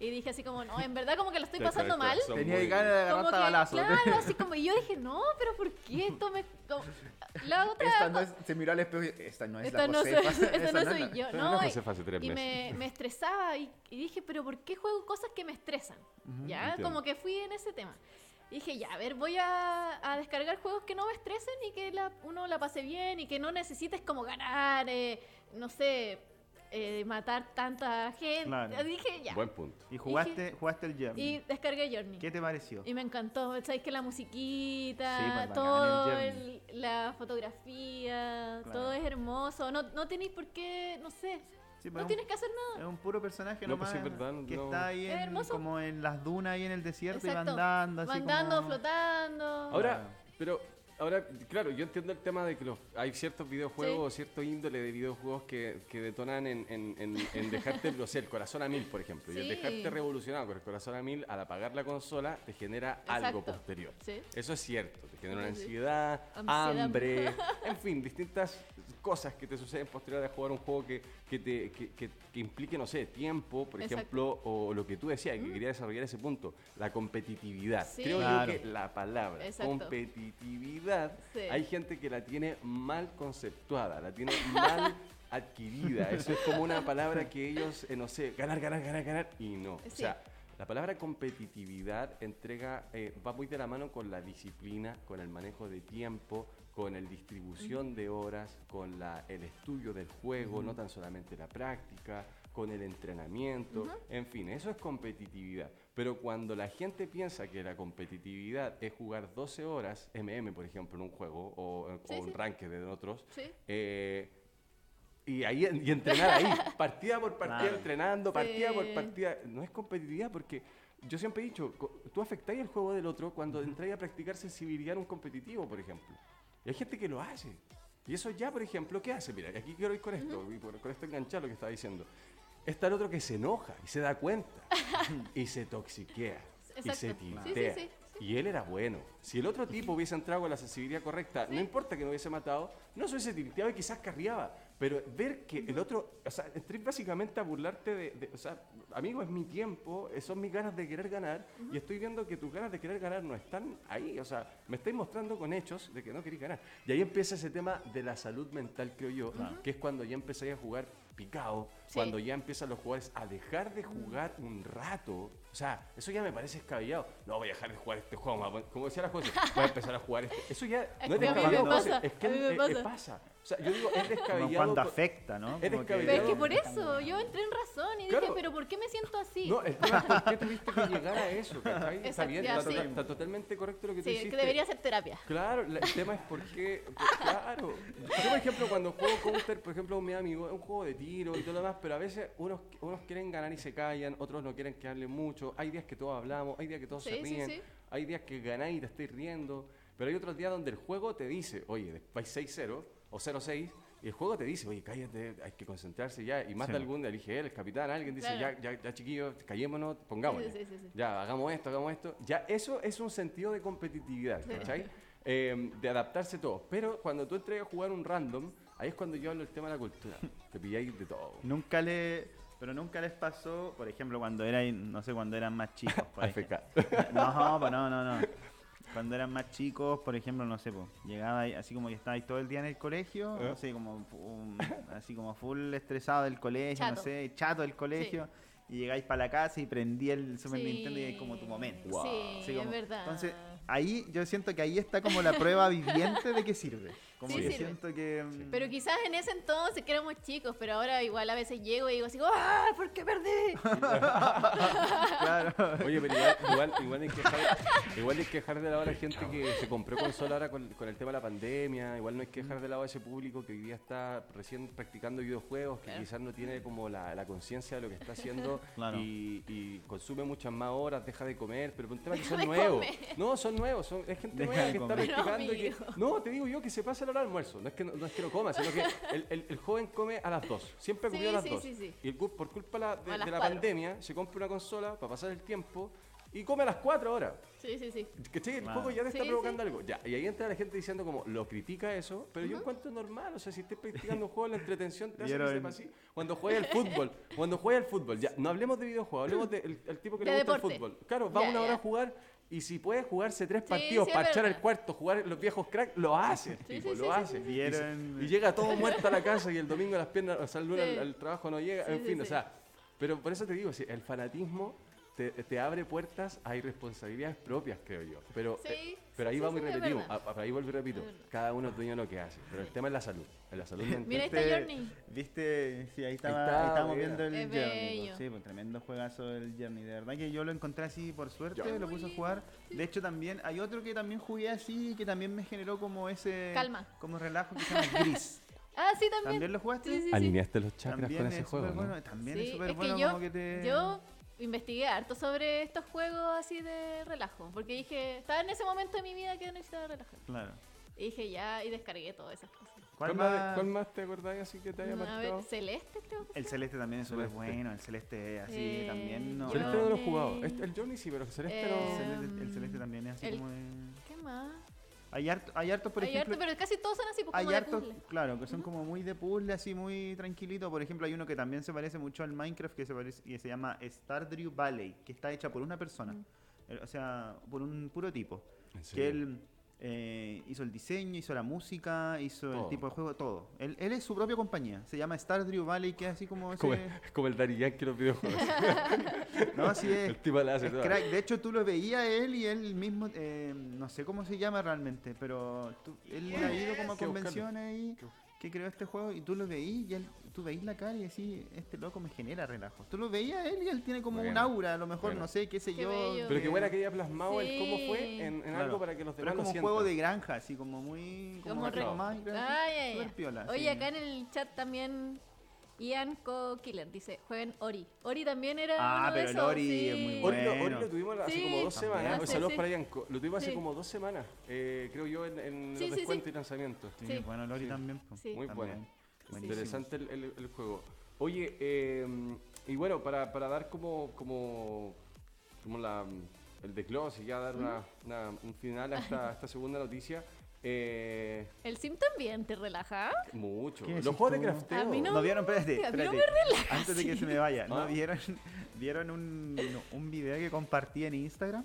Y dije así como, no, en verdad como que lo estoy pasando mal. Tenía muy- ganas de agarrar que, balazo. claro, así como y yo dije, no, pero ¿por qué esto me... como- La otra... Esta no es, se miró al espejo y esta no es esta la no, soy, Josefa. esa no es soy yo, ¿no? no Y- Josefa hace tres y meses. me, me estresaba y, y dije, pero ¿por qué juego cosas que me estresan? Ya, entiendo. como que fui en ese tema. Y dije, ya, a ver, voy a, a descargar juegos que no me estresen y que la- uno la pase bien y que no necesites como ganar, eh, no sé, eh, matar tanta gente. Claro. Dije, ya. Buen punto. Y jugaste, jugaste el Journey. Y descargué Journey. ¿Qué te pareció? Y me encantó, ¿sabes? Que la musiquita, Sí, pues, todo, el el- la fotografía, Claro. todo es hermoso. No, no tenéis por qué, no sé, Sí, pues, no un- tienes que hacer nada. Es un puro personaje No, nomás pues sí, es verdad, que no- está ahí Es en- hermoso. como en las dunas ahí en el desierto y va andando así Van dando, como... flotando. Ahora, pero, ahora, claro, yo entiendo el tema de que los, hay ciertos videojuegos, cierto índole de videojuegos que, que detonan en, en, en, en dejarte, no sé, el corazón a mil, por ejemplo. Y el Sí. dejarte revolucionado con el corazón a mil, al apagar la consola, te genera algo Exacto. posterior. Sí. Eso es cierto, te genera una Sí, sí. ansiedad, Ansiedad. hambre, en fin, distintas cosas que te suceden posterior a jugar un juego que, que, te, que, que- que implique, no sé, tiempo, por Exacto. ejemplo, o lo que tú decías, que quería desarrollar ese punto, la competitividad. Sí. Creo Claro. yo que la palabra Exacto. competitividad, Sí. hay gente que la tiene mal conceptuada, la tiene mal adquirida. Eso es como una palabra que ellos, eh, no sé, ganar, ganar, ganar, ganar, y no. O Sí. sea, la palabra competitividad entrega, eh, va muy de la mano con la disciplina, con el manejo de tiempo, con la distribución de horas, con la, el estudio del juego, no tan solamente la práctica, con el entrenamiento, en fin, eso es competitividad. Pero cuando la gente piensa que la competitividad es jugar 12 horas, MM por ejemplo, en un juego, o, eh, Sí, o un sí. ranked de otros, Sí. eh, y ahí y entrenar ahí, partida por partida, entrenando, partida por partida. No es competitividad porque yo siempre he dicho, tú afectáis el juego del otro cuando entráis a practicar sensibilidad en un competitivo, por ejemplo. Y hay gente que lo hace. Y eso ya, por ejemplo, ¿qué hace? Mira, aquí quiero ir con esto, y con esto enganchar lo que estaba diciendo. Está el otro que se enoja y se da cuenta y se toxiquea y se Exacto. Sí, sí, tiltea. sí. Y él era bueno. Si el otro tipo hubiese entrado con la sensibilidad correcta, no importa que no hubiese matado, no se hubiese tilteado y quizás carriaba. Pero ver que el otro, o sea, entré básicamente a burlarte de, de- o sea, amigo, es mi tiempo, eh, son mis ganas de querer ganar, y estoy viendo que tus ganas de querer ganar no están ahí, o sea, me estáis mostrando con hechos de que no queréis ganar. Y ahí empieza ese tema de la salud mental, creo yo, que es cuando ya empezáis a jugar picado, Sí. cuando ya empiezan los jugadores a dejar de jugar un rato. O sea, eso ya me parece escabellado. No voy a dejar de jugar este juego, como decía la cosa, voy a empezar a jugar este. Eso ya Es no es descabellado, pasa, es que a mí me pasa. pasa. O sea, yo digo, es Como descabellado. cuando por- afecta, ¿no? Es Como que- Pero es que por eso, yo entré en razón y dije, pero ¿por qué me siento así? No, el tema es por qué tuviste que llegar a eso, ¿cachai? Está bien, ya, está, sí. está totalmente correcto lo que tú sí, hiciste. que debería ser terapia. Claro, la- el tema es por qué. claro. Yo, por ejemplo, cuando juego Counter, por ejemplo, con mi amigo, es un juego de tiro y todo lo demás, pero a veces unos, unos quieren ganar y se callan, otros no quieren que hablen mucho. Hay días que todos hablamos, hay días que todos se Sí, sí, ríen, sí. hay días que ganáis y te estáis riendo, pero hay otros días donde el juego te dice, oye, vais 6-0 o 0-6. Y el juego te dice, oye, cállate, hay que concentrarse ya. Y más Sí. de algún día elige él, el capitán, alguien dice, Claro. ya, ya, ya chiquillos, callémonos, pongámonos. Sí, sí, sí, sí. Ya, hagamos esto, hagamos esto. Ya, eso es un sentido de competitividad, Sí. ¿cachai? Eh, de adaptarse todo. Pero cuando tú entregas a jugar un random, ahí es cuando yo hablo del tema de la cultura. Te pilláis de todo. Nunca le... Pero nunca les pasó, por ejemplo, cuando eran, no sé, cuando eran más chicos. por ejemplo. No, no, no, no. Cuando eran más chicos, por ejemplo, no sé, pues, llegaba ahí, así como que estabais todo el día en el colegio, ¿Eh? no sé, como un- así como full estresado del colegio, no Chato. sé, chato del colegio, y llegáis para la casa y prendí el Super Sí. Nintendo y es como tu momento. Wow. Sí, como- es verdad. Entonces, ahí yo siento que ahí está como la prueba viviente de que sirve. Como Sí, que sirve. siento que... mm, Pero quizás en ese entonces que éramos chicos, pero ahora igual a veces llego y digo así, ¡ah! ¿Por qué perdí? claro. Oye, pero igual, igual, igual hay que dejar, igual hay que dejar de lado a la gente que se compró consola ahora con, con el tema de la pandemia. Igual no hay que dejar de lado a ese público que hoy día está recién practicando videojuegos, que Claro. quizás no tiene como la, la conciencia de lo que está haciendo Claro. y, y consume muchas más horas, deja de comer, pero por un tema que son nuevos. comer. No, son nuevos, son, es gente Deja nueva que está practicando. y que- no, te digo yo que se pasa la hora del almuerzo. No es que no, no es que no coma, sino que el, el- el joven come a las dos. Siempre ha comido Sí, a las sí, dos. sí, sí. Y el, por culpa la- de, A de la cuatro. pandemia se compra una consola para pasar el tiempo y come a las 4 horas. Sí, sí, sí. ¿Cachai? El juego ya te está Sí, provocando algo. Ya, y ahí entra la gente diciendo como, lo critica eso, pero yo encuentro normal. O sea, si estés practicando un juego, la entretención te hace que sepa así. Cuando juega el fútbol, cuando juega el fútbol, ya, no hablemos de videojuegos, hablemos del el tipo que De le gusta deporte. el fútbol. Claro, va Ya, una hora ya. a jugar y si puede jugarse tres Sí, partidos sí, echar el cuarto, jugar los viejos cracks, lo hace, el Sí, tipo, sí, lo sí, hace. sí, sí. Y se- Vieron- Y, llega todo muerto a la casa y el domingo las piernas, o sea, el lunes Sí. al, al trabajo no llega, Sí, en sí, fin, o sea, pero por eso te digo, si el fanatismo te, te abre puertas a irresponsabilidades propias, creo yo. Pero, Sí, eh, pero ahí sí, vamos sí, y es repetimos, verdad. a- a- ahí vuelvo y repito, Es cada uno es dueño de lo que hace, pero el tema es la salud, es la salud mental. Mira, Viste- Journey. Viste, sí, ahí, estaba, está, ahí estábamos mira. viendo el Es Journey. bello. Sí, pues tremendo juegazo el Journey. De verdad que yo lo encontré así por suerte, lo puse a jugar. De hecho, también hay otro que también jugué así, que también me generó como ese. Calma. Como relajo que se llama Gris. Ah, sí, también. ¿También lo jugaste? Sí, sí, sí. Alineaste los chakras También con es ese súper juego, ¿no? bueno, También Sí, es súper es bueno que yo, como que te. yo investigué harto sobre estos juegos así de relajo, porque dije, estaba en ese momento de mi vida que necesitaba relajar. Claro. Y dije ya, y descargué todas esas cosas. ¿Cuál ¿Cuál, más, cuál más te acordás así que te haya A marcado? ver, Celeste creo. que El celeste también es súper bueno. El celeste así Eh, también. No, Celeste no lo he jugado. Este- el Journey sí, pero Celeste Eh, no. El celeste, el celeste también es así el- como de... ¿Qué más? Hay harto, hay harto, por Hay ejemplo... harto, pero casi todos son así, pues, hay como de hartos, puzzle. claro, que son como muy de puzzle, así muy tranquilito. Por ejemplo, hay uno que también se parece mucho al Minecraft que se parece y se llama Stardew Valley, que está hecha por una persona, Eh, o sea, por un puro tipo, ¿En que serio? él eh, hizo el diseño, hizo la música, hizo Todo. el tipo de juego, todo. Él, él es su propia compañía, se llama Stardew Valley, que es así como ese, Como, es como el Daddy Yankee los videojuegos. no, así es. el tipo la hace Es crack. De hecho, tú lo veías él y él mismo, eh, no sé cómo se llama realmente, pero tú- él ha ido como a convenciones y Que- creó este juego y tú lo veías y él, tú veías la cara y decís, este loco me genera relajo. Tú lo veías él y él tiene como un Bueno, aura, a lo mejor, bueno. no sé, qué sé Qué yo. bello. Pero que- qué buena que haya plasmado el cómo fue Sí. en, en Claro. algo para que los Pero demás es lo como un juego de granja, así como muy... Como, Como re- Ay, ay, ay. piola, Oye, sí. acá en el chat también Ian Co Killer dice, jueguen Ori. Ori también era Ah, uno de pero el esos, Ori es muy. Ori lo, Bueno. Ori lo tuvimos hace Sí. como dos semanas. Ah, sí, Saludos sí. para Yanko. Lo tuvimos hace como dos semanas, eh, creo yo, en, en Sí, los sí, descuentos sí. y lanzamientos. Sí, Sí. bueno, Lori Sí. también. Sí. Muy también. bueno. Buenísimo. Interesante el, el- el juego. Oye, eh, y bueno, para, para dar como, como, como la, el desglose y ya dar una, una- un final a esta, a esta segunda noticia, eh, El Sim también te relaja. mucho. ¿Qué Los juegos de crafteo. A mí no. No vieron, espérate, a mí no espérate. me relaja, Antes de que sí. se me vaya, ¿no Ah. vieron, vieron un, un video que compartí en Instagram?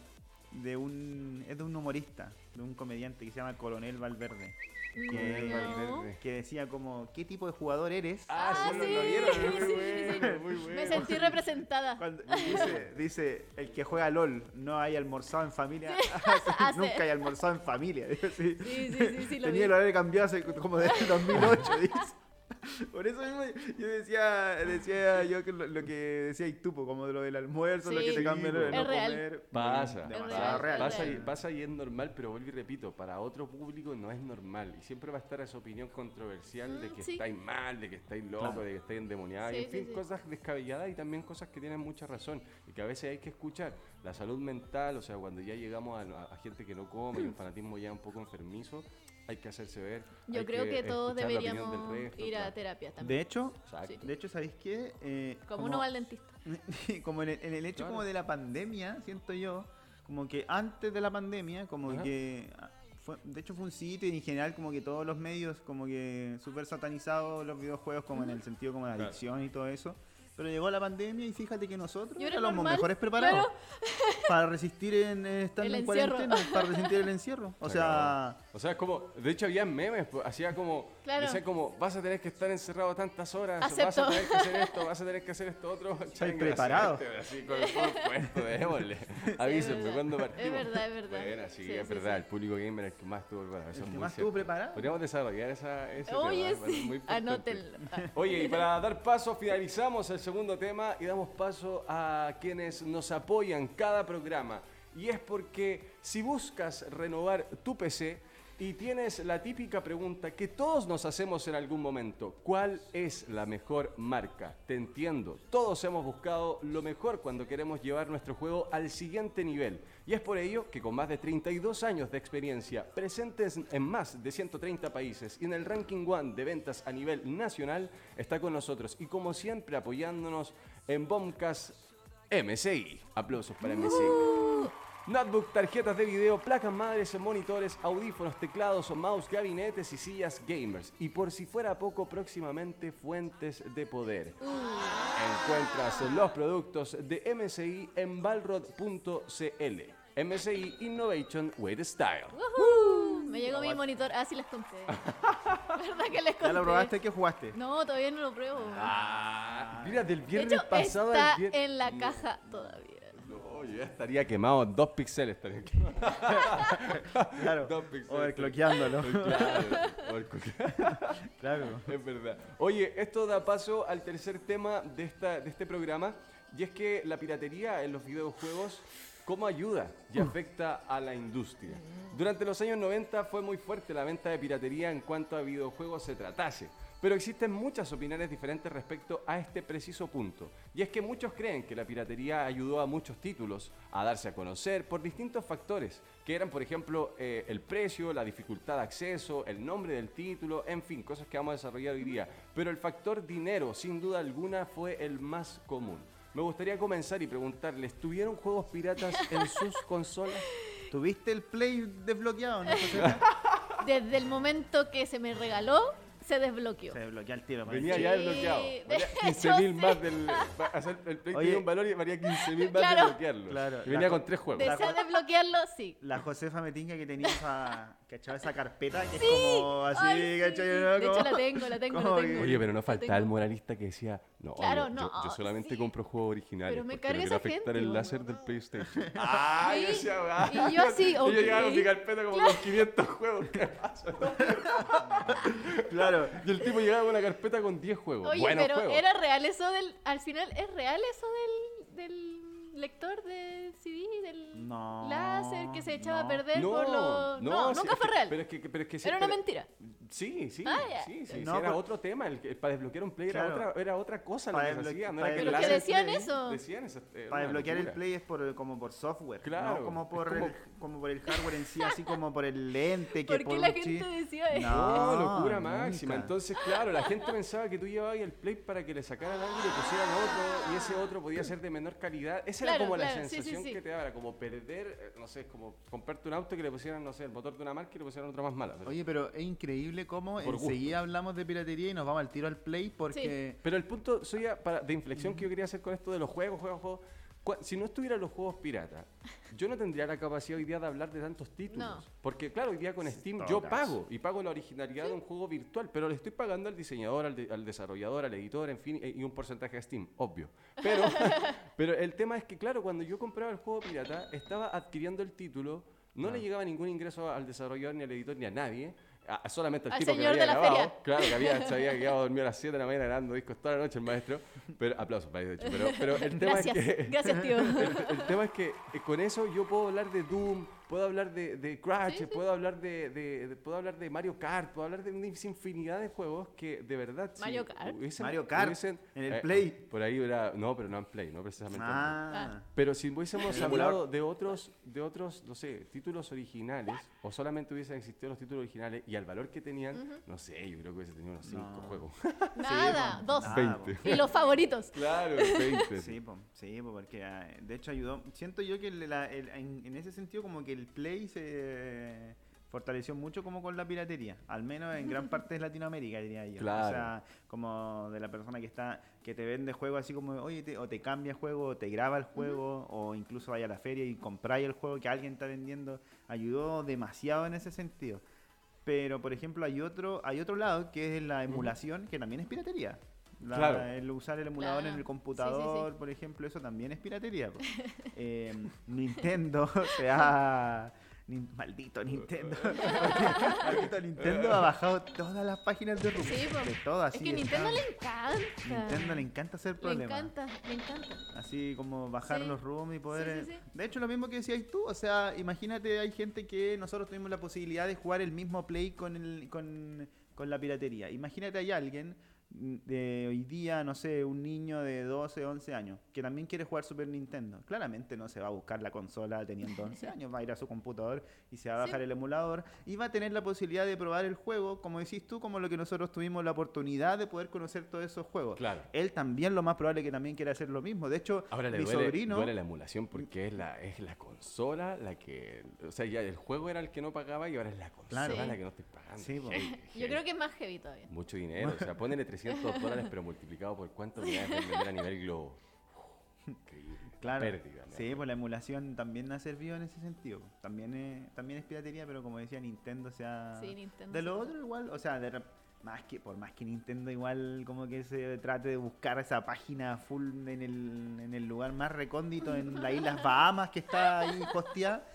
De un, es de un humorista, de un comediante que se llama Coronel Valverde. Que, No. que decía como, ¿qué tipo de jugador eres? Ah, Ah, sí, lo- vieron, sí, muy sí, bueno, sí. muy bueno. Me sentí representada. Cuando- dice, dice, el que juega LOL no hay almorzado en familia. Hace- Nunca hay almorzado en familia. Dice, sí. Sí, sí, sí, sí, lo Tenía vi. el horario cambiado hace como desde el 2008, dice. Por eso mismo yo decía, decía yo que lo, lo que decía Itupo, como de lo del almuerzo, lo Sí. que te cambia lo de no real. comer. Pasa, Es real. real. pasa, y, pasa y es normal, pero vuelvo y repito, para otro público no es normal. Y siempre va a estar esa opinión controversial de que sí. estáis mal, de que estáis locos, Claro. de que estáis endemoniados. y Sí, en fin, sí. cosas descabelladas y también cosas que tienen mucha razón. Y que a veces hay que escuchar. La salud mental, o sea, cuando ya llegamos a, a- a gente que no come y un fanatismo ya un poco enfermizo, hay que hacerse ver. Yo hay creo que, todos deberíamos resto, ir a terapia también. De hecho, de hecho, ¿sabéis qué? Eh, como, uno va al dentista. como en el, en el hecho Claro. como de la pandemia, siento yo, como que antes de la pandemia, como Ajá. que ah, fue, de hecho fue un sitio y en general como que todos los medios como que súper satanizados los videojuegos como en el sentido como de Claro. adicción y todo eso. Pero llegó la pandemia y fíjate que nosotros éramos normal, mejores preparados claro. para resistir en eh, estando en encierro. cuarentena, para resistir el encierro. O Se sea, O sea, es como, de hecho había memes, pues, hacía como, Claro. decía como, vas a tener que estar encerrado tantas horas, vas Acepto. a tener que hacer esto, vas a tener que hacer esto otro. Changue, preparado. la suerte, Así con el puesto, démosle. Avísenme cuando Es partimos. verdad, es verdad. Bueno, sí, Sí, es sí, verdad, sí. el público gamer es el que más estuvo preparado. Eso el es que más cierto. estuvo preparado. Podríamos desarrollar esa, ese Oye, tema, sí. Muy importante. Anótenlo. Oye, y para dar paso, finalizamos el segundo tema y damos paso a quienes nos apoyan cada programa. Y es porque si buscas renovar tu PC y tienes la típica pregunta que todos nos hacemos en algún momento, ¿cuál es la mejor marca? Te entiendo, todos hemos buscado lo mejor cuando queremos llevar nuestro juego al siguiente nivel. Y es por ello que con más de 32 años de experiencia, presentes en más de 130 países y en el ranking one de ventas a nivel nacional, está con nosotros y como siempre apoyándonos en Bombcast MSI. Aplausos para MSI. Notebook, tarjetas de video, placas madres, monitores, audífonos, teclados, mouse, gabinetes y sillas gamers. Y por si fuera poco, próximamente fuentes de poder. Encuentras los productos de MSI en balrod.cl. MSI Innovation with Style. Me llegó mi monitor. Ah, sí les conté. ¿Verdad que les conté? ¿Ya lo probaste? ¿Qué jugaste? No, todavía no lo pruebo. Ah, mira, del de viernes hecho, pasado al está viernes. en la caja todavía. Yo ya estaría quemado, dos píxeles. Claro. Dos píxeles. Claro. Es verdad. Oye, esto da paso al tercer tema de, esta, de este programa, y es que la piratería en los videojuegos, ¿cómo ayuda y afecta a la industria? Durante los años 90 fue muy fuerte la venta de piratería en cuanto a videojuegos se tratase. Pero existen muchas opiniones diferentes respecto a este preciso punto. Y es que muchos creen que la piratería ayudó a muchos títulos a darse a conocer por distintos factores, que eran, por ejemplo, eh, el precio, la dificultad de acceso, el nombre del título, en fin, cosas que vamos a desarrollar hoy día. Pero el factor dinero, sin duda alguna, fue el más común. Me gustaría comenzar y preguntarles, ¿tuvieron juegos piratas en sus consolas? ¿Tuviste el Play desbloqueado? ¿no? Desde el momento que se me regaló, se desbloqueó. Se desbloquea el tiro. Venía ya desbloqueado. de Valía hecho, 15 mil sí. más del. hacer- el Play tenía un valor y valía 15 mil más Claro. desbloquearlo. Claro. Y venía La con co- tres juegos. Desea desbloquearlo, sí. La Josefa Metinga que tenía esa, ¿cachai? esa carpeta que Sí. es como así, Ay, sí, ¿cachai? sí. ¿no? De hecho, la tengo, la tengo, la tengo. Oye, pero no faltaba el moralista que decía, no, Claro, yo, no, yo solamente sí. compro juegos originales Pero me carga no quiero esa afectar gente, el ¿o láser no? del PlayStation. ah, Sí. yo decía, ah. Y yo así, Y yo llegaba con mi carpeta como con 500 juegos. ¿qué pasa? Claro. Y el tipo llegaba con una carpeta con 10 juegos. Oye, Buenos pero juegos. era real eso del. Al final, ¿es real eso del, del lector del CD, del No, láser que se echaba no. a perder por los. No, sí, nunca fue real. Pero es que, pero es que sí, Era una pero- mentira. Sí, sí, Ah, sí, sí, No, sí, era por- otro tema. El, que- para desbloquear un play Claro. era, otra, era otra cosa lo Para que se desbloque- hacía. No para era que el Pero que láser decían play- eso. Decían eso. era Para desbloquear el. Play es por, como por software, Claro, no como por, como- El, como por el hardware en sí, así como por el lente. Que ¿Por qué por la gente decía eso? No, No, locura máxima. Entonces, claro, la gente pensaba que tú llevabas el play para que le sacaran algo y le pusieran otro, y ese otro podía ser de menor calidad. Esa era Claro, como la claro, sí, sí, sensación sí. que te daba, era como perder, eh, no sé, es como comprarte un auto que le pusieran, no sé, el motor de una marca y le pusieran otro más mala. Pero, Oye, pero es increíble cómo enseguida hablamos de piratería y nos vamos al tiro al play porque pero el punto soy para, de inflexión que yo quería hacer con esto de los juegos, juegos, juegos. Si no estuvieran los juegos pirata, yo no tendría la capacidad hoy día de hablar de tantos títulos. No. Porque claro, hoy día con Steam todo yo pago y pago la originalidad de un juego virtual, pero le estoy pagando al diseñador, al, de- al desarrollador, al editor, en fin, y un porcentaje de Steam, obvio. Pero, pero el tema es que, claro, cuando yo compraba el juego pirata, estaba adquiriendo el título, no le llegaba ningún ingreso al desarrollador, ni al editor, ni a nadie. A- solamente al, Al tipo que había grabado. feria. Claro, que había, se había quedado dormido a las 7 de la mañana grabando discos toda la noche el maestro. Pero, aplausos para él, de hecho. Pero, pero el tema Gracias, es que... gracias, tío. El, el tema es que eh, con eso yo puedo hablar de Doom, puedo hablar de, de Crash, Sí, sí. puedo hablar de, de- de- puedo hablar de Mario Kart, puedo hablar de una infinidad de juegos que de verdad si Mario Kart. hubiesen- Mario Kart, hubiesen- en el eh, Play. Por ahí era, no, pero no en Play, no precisamente. en Play. Ah, Pero si hubiésemos hablado de otros, de otros, no sé, títulos originales, o solamente hubiesen existido los títulos originales y al valor que tenían, no sé, yo creo que hubiese tenido unos 5 No. juegos. Nada, po, dos. nada, 20. po. Y los favoritos. claro, 20. Sí, po, sí, po, porque ah, de hecho ayudó. Siento yo que la- el- en, en ese sentido como que el Play se fortaleció mucho como con la piratería, al menos en gran parte de Latinoamérica diría yo. Claro. O sea, como de la persona que está que te vende juegos así como, oye, te- o te cambia juego, o te graba el juego, o incluso vaya a la feria y compráis el juego que alguien está vendiendo, ayudó demasiado en ese sentido. Pero, por ejemplo, hay otro, hay otro lado que es la emulación, que también es piratería. La- Claro. El usar el emulador Claro. en el Sí, sí, sí. computador, por ejemplo, eso también es piratería. po. Eh, Nintendo te ha... Maldito Nintendo. maldito Nintendo ha bajado todas las páginas de ROM. Sí, de todas. Es que Nintendo está. le encanta. Nintendo le encanta hacer Le problemas. encanta, le encanta. Así como bajar Sí. los rooms y poder... Sí, sí, sí. De hecho, lo mismo que decías tú, o sea, imagínate, hay gente que nosotros tuvimos la posibilidad de jugar el mismo play con, el, con, con la piratería. Imagínate hay alguien de hoy día, no sé, un niño de 12, 11 años que también quiere jugar Super Nintendo. Claramente no se va a buscar la consola teniendo 11 años, va a ir a su computador y se va a bajar el emulador y va a tener la posibilidad de probar el juego, como decís tú, como lo que nosotros tuvimos la oportunidad de poder conocer todos esos juegos. Claro. Él también lo más probable que también quiera hacer lo mismo. De hecho, Ahora le mi duele, sobrino... duele la emulación porque es la, es la consola la que. O sea, ya el juego era el que no pagaba y ahora es la consola Claro. la que no estoy pagando. Sí, Yo creo que es más heavy todavía. Mucho dinero. O sea, ponele 300 dólares, pero multiplicado por cuántas unidades pueden vender a nivel globo. Increíble. Claro. Pérdida, ¿no? Sí, pues la emulación también ha servido en ese sentido. También es, también es piratería, pero como decía Nintendo, o sea... Sí, Nintendo De lo se otro igual, o sea, de más que por más que Nintendo igual como que se trate de buscar esa página full en el, en el lugar más recóndito en las Islas Bahamas que está ahí hosteada.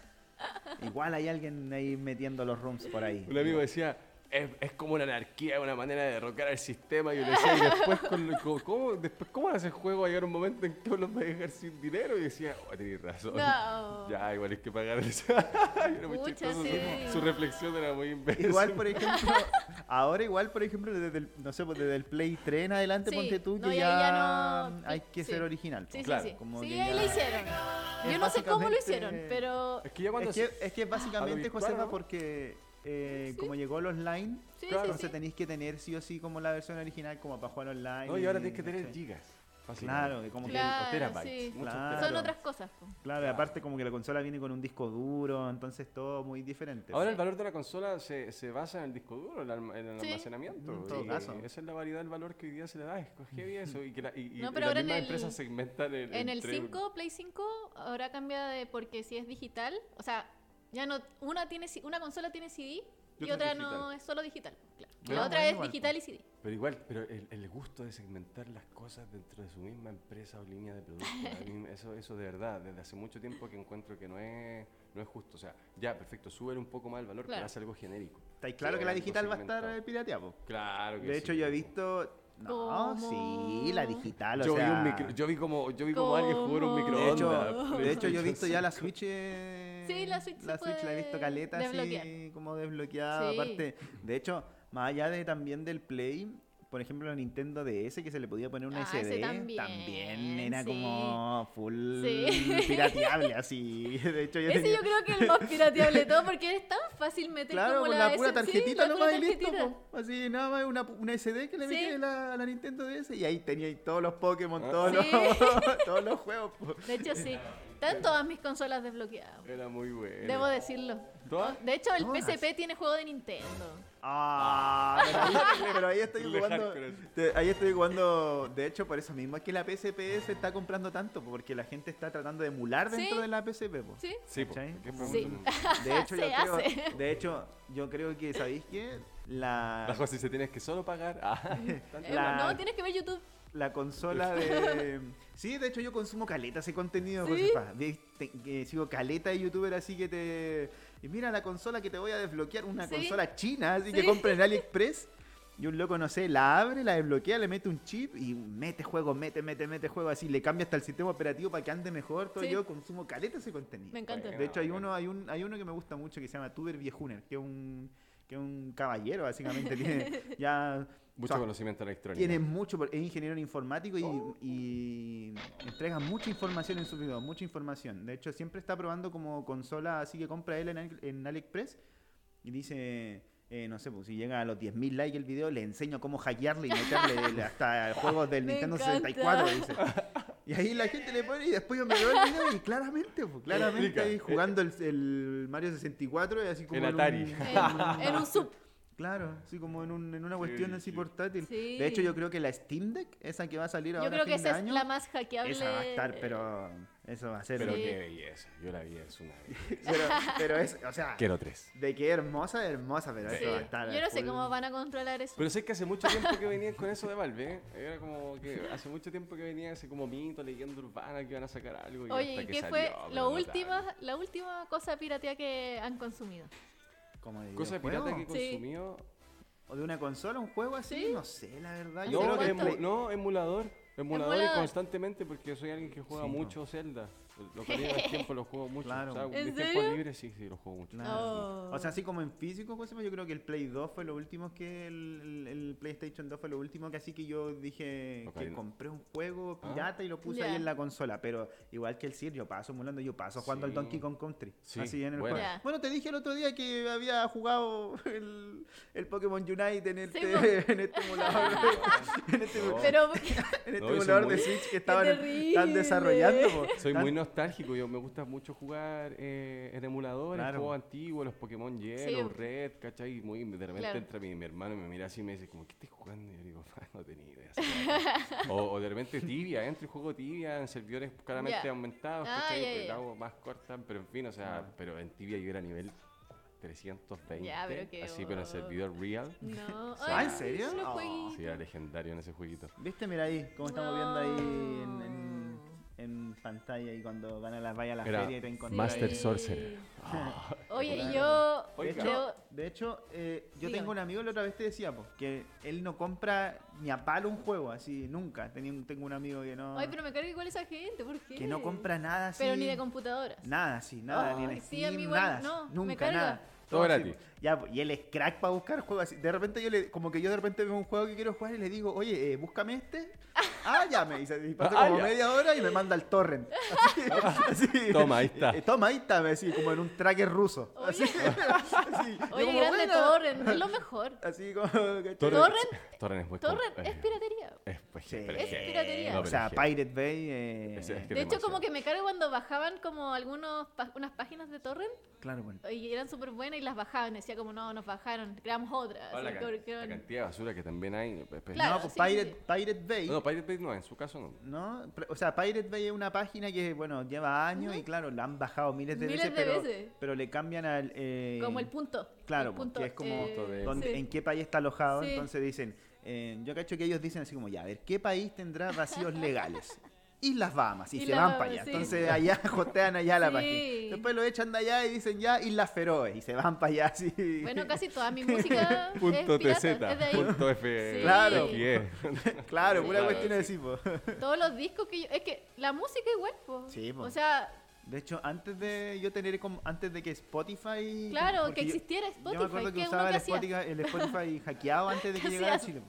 Igual hay alguien ahí metiendo los rooms por ahí. Un amigo decía, es, es como una anarquía, una manera de derrocar al sistema. Y yo le decía, y después, con, lo- co- ¿cómo, después, ¿cómo hace el juego? Va a llegar un momento en que los va a dejar sin dinero. Y decía, oh, tenés razón. No. Ya, igual hay que pagar eso. Era muy Pucha, chistoso, sí. su, su reflexión era muy imbécil. Igual, por ejemplo, ahora igual, por ejemplo, desde el, no sé, pues desde el Play 3 en adelante, Sí, ponte tú no, que ya, ya no- hay que sí. ser original. Sí, pues. Claro, sí, sí. como Sí, que ahí lo hicieron. es Yo no sé cómo lo hicieron, pero Es que ya cuando Es que, es que básicamente, Josefa, ¿no? porque eh, Sí. como llegó los online, sí, Claro. sí, entonces sí. tenéis que tener sí o sí como la versión original como para jugar online. No, y ahora tienes que tener gigas. Claro, como que- Claro, terabytes. terabytes. Son otras cosas. po. Claro, y aparte como que la consola viene con un disco duro, entonces todo muy diferente. Ahora el valor de la consola se, se basa en el disco duro, en el Sí. almacenamiento. En todo caso. Esa es la variedad del valor que hoy día se le da. Es heavy eso. Y que la, y, No, pero ahora en el- empresas segmentan el. En el entre- 5, Play 5, ahora cambia de porque si es digital, o sea, ya no una tiene una consola tiene CD Y y, otra no digital. es solo digital. Claro. Pero La otra es igual, digital y CD. Pero igual, pero el, el gusto de segmentar las cosas dentro de su misma empresa o línea de producto, eso, eso de verdad, desde hace mucho tiempo que encuentro que no es, no es justo. O sea, ya, perfecto, sube un poco más el valor, pero hace algo genérico. Está claro Sí, que la digital va a estar eh, pirateada. Claro que De hecho sí, yo he visto... No, ¿Cómo? sí, la digital, o Yo vi, sea... un micro- yo vi como, yo vi como alguien jugar un microondas. hecho, de hecho, yo he visto ya la 5. Switch. eh, Sí, la Switch se la Switch la he visto caleta así, como desbloqueada. Sí. Aparte, de hecho, más allá de también del Play, por ejemplo, la Nintendo DS que se le podía poner una Ah, ese SD, también, era sí. como full Sí. pirateable así. De hecho, yo Ese tenía- yo creo que es el más pirateable de todo porque es tan fácil meter Claro, como con la, la pura sí, tarjetita la nomás listo. po. Así, nada más una, una SD que le Sí. metí a la, a la Nintendo DS y ahí tenía ahí todos los Pokémon, Ah. todos, Sí. los, todos los juegos. po. De hecho, sí. Están todas mis consolas desbloqueadas. Era muy bueno. Debo decirlo. ¿Todas? De hecho, el. PSP tiene juego de Nintendo. Ah, pero ahí, pero ahí estoy jugando. te- ahí estoy jugando. De hecho, por eso mismo es que la PSP se está comprando tanto, porque la gente está tratando de emular dentro Sí. de la PSP. po. ¿Sí? Sí, po. ¿Cachai? ¿Qué Como- Sí. De hecho, yo creo, hace. de hecho, yo creo que, ¿sabéis qué? La, La cosa si se tienes que solo pagar. Ah, Eh, La- No, tienes que ver YouTube. La consola de... Sí, de hecho yo consumo caleta ese contenido, ¿Sí? Te- que sigo caleta de youtuber así que te... Y mira la consola que te voy a desbloquear, una Sí. consola china, así Sí. que compra en AliExpress. Y un loco, no sé, la abre, la desbloquea, le mete un chip y mete juego, mete, mete, mete juego, así le cambia hasta el sistema operativo para que ande mejor. Todo Sí. yo consumo caleta ese contenido. Me encanta. De hecho, hay uno, hay un, hay uno que me gusta mucho que se llama Tuber Viejuner, que es un, que es un caballero, básicamente. Tiene ya mucho o sea, conocimiento electrónico. tiene mucho, es ingeniero informático y, y entrega mucha información en sus videos, mucha información. De hecho, siempre está probando como consola, así que compra él en, en AliExpress y dice, eh, no sé, pues si llega a los 10.000 likes el video, le enseño cómo hackearle y meterle hasta juegos del Me Nintendo encanta. 64, dice. Y ahí la gente le pone y después yo me veo el video y claramente, pues, claramente ahí jugando el, el Mario 64 y así como El en un- Atari. En, en un sub. Claro, así como en, un- en una Sí, cuestión así sí. portátil. Sí. De hecho, yo creo que la Steam Deck, esa que va a salir Yo ahora creo a que fin de esa es año, la más hackeable. esa va a estar, pero eso va a ser... Pero Sí. qué belleza. Yo la vi, es una belleza. pero, pero es, o sea, Quiero tres. de que hermosa, hermosa, pero Sí. eso va a estar... Yo no sé full- cómo van a controlar eso. Pero sé que hace mucho tiempo que venían con eso de Valve. ¿eh? Era como que hace mucho tiempo que venía ese como mito, leyenda urbana que iban a sacar algo. Y Oye, hasta ¿y que qué salió, fue lo no última, la última cosa piratea que han consumido? Como de Cosa pirata que Sí. consumió. ¿O de una consola, un juego así? Sí. No sé, la verdad. Yo No, creo que emu- Play- no, emulador. Emulador y Emulador. constantemente porque soy alguien que juega Sí, no. mucho Zelda. Lo que del tiempo lo juego mucho. Claro. O sea, ¿En mis serio? tiempos libres sí, sí, lo juego mucho. Claro. Oh. O sea, así como en físico, pues, yo creo que el Play 2 fue lo último que el, el- el PlayStation 2 fue lo último que así que yo dije que compré un juego Ah. pirata y lo puse ahí en la consola, pero igual que el Sir, yo paso emulando, yo paso jugando al Sí. Donkey Kong Country. Sí, así en el bueno. juego. Ya. Bueno, te dije el otro día que había jugado el, el Pokémon Unite en este, Sí, en este emulador, en este, No. Pero, en este No, eso es emulador muy- de Switch que estaban, estaban desarrollando. po. Soy Tan- muy nostálgico, yo me gusta mucho jugar eh, en emuladores, Claro. juegos antiguos, los Pokémon Yellow, Sí. Red, ¿cachai? Muy, de repente Claro. entra mi, mi hermano y me mira así y me dice, como, ¿qué estás jugando? Y yo digo, "Ah, no tenía idea. o, o de repente tibia, entro y juego tibia en servidores claramente Ya. aumentados, Ah, ¿cachai? ya. la hago más corta, pero en fin, o sea, pero en tibia yo era nivel 320. Ya, pero qué así, pero en servidor real. no. Ah, Ay, ¿en serio? jueguitos. Sí, era legendario en ese jueguito. ¿Viste? Mira ahí, cómo estamos viendo ahí en, No. en, en pantalla y cuando van a la, vaya a la Era feria y te encuentras Master ahí. Sorcerer. Oye, y yo. De yo- hecho, de hecho eh, yo tengo un amigo la otra vez te decía pues, que él no compra ni a palo un juego, así, nunca. Tenía un- tengo un amigo que no, Ay, pero me carga igual esa gente, ¿por qué? que no compra nada así. Pero ni de computadoras. Nada, sí, nada, ni en Ay, Steam, sí, a mí igual, nada, no, me nunca, carga. nada. Todo gratis. Ya, y él es crack para buscar juegos así. De repente yo le, como que yo de repente veo un juego que quiero jugar y le digo, oye, eh, búscame este. Ah, ya me dice, y pasa Ah, como ya. media hora y me manda el torrent. Así, así. Toma, ahí está. Eh, toma, ahí está, me decía, como en un tracker ruso. Oye. Así, así. Oye, como, grande "Buena". Torrent, es lo mejor. Así como. Torrent, Torrent es muy Torrent es eh, piratería. Es, pues, Sí. Es piratería. no, o sea, Pirate Bay. eh, Ese es que- De hecho, como que me cargo cuando bajaban como algunos unas páginas de Torrent Claro, bueno. y eran súper buenas y las bajaban. Decía como, no, nos bajaron, creamos otras. Ah, la, así, can- que- la cantidad de basura que también hay. pues, pues, Claro, no, pues sí, sí, Pirate, sí. Pirate Bay. No, Pirate Bay no, en su caso no. ¿no? O sea, Pirate Bay es una página que, bueno, lleva años y claro, la han bajado miles de Miles veces, de pero, veces. pero le cambian al... eh, Como el punto. Claro, el porque es como eh, donde- sí. en qué país está alojado, Sí. entonces dicen, eh, yo cacho que ellos dicen así como, ya, a ver, ¿qué país tendrá vacíos legales? Islas Bahamas, y Islas se van para allá. sí. Entonces allá jotean allá la Sí. página. Después lo echan de allá y dicen ya Islas Feroe, y se van para allá así. Bueno, casi toda mi música Punto es pirata, TZ, es de ahí. punto F. Sí. Claro. Claro, pura Claro, cuestión de sí. tipo. Todos los discos que yo... Es que la música igual, po. Sí, po. O sea, De hecho, antes de yo tener como, antes de que Spotify... claro, que existiera Spotify. Yo me acuerdo que ¿qué uno usaba que el? Spotify, el Spotify hackeado antes de que ¿Qué llegara a? Chile.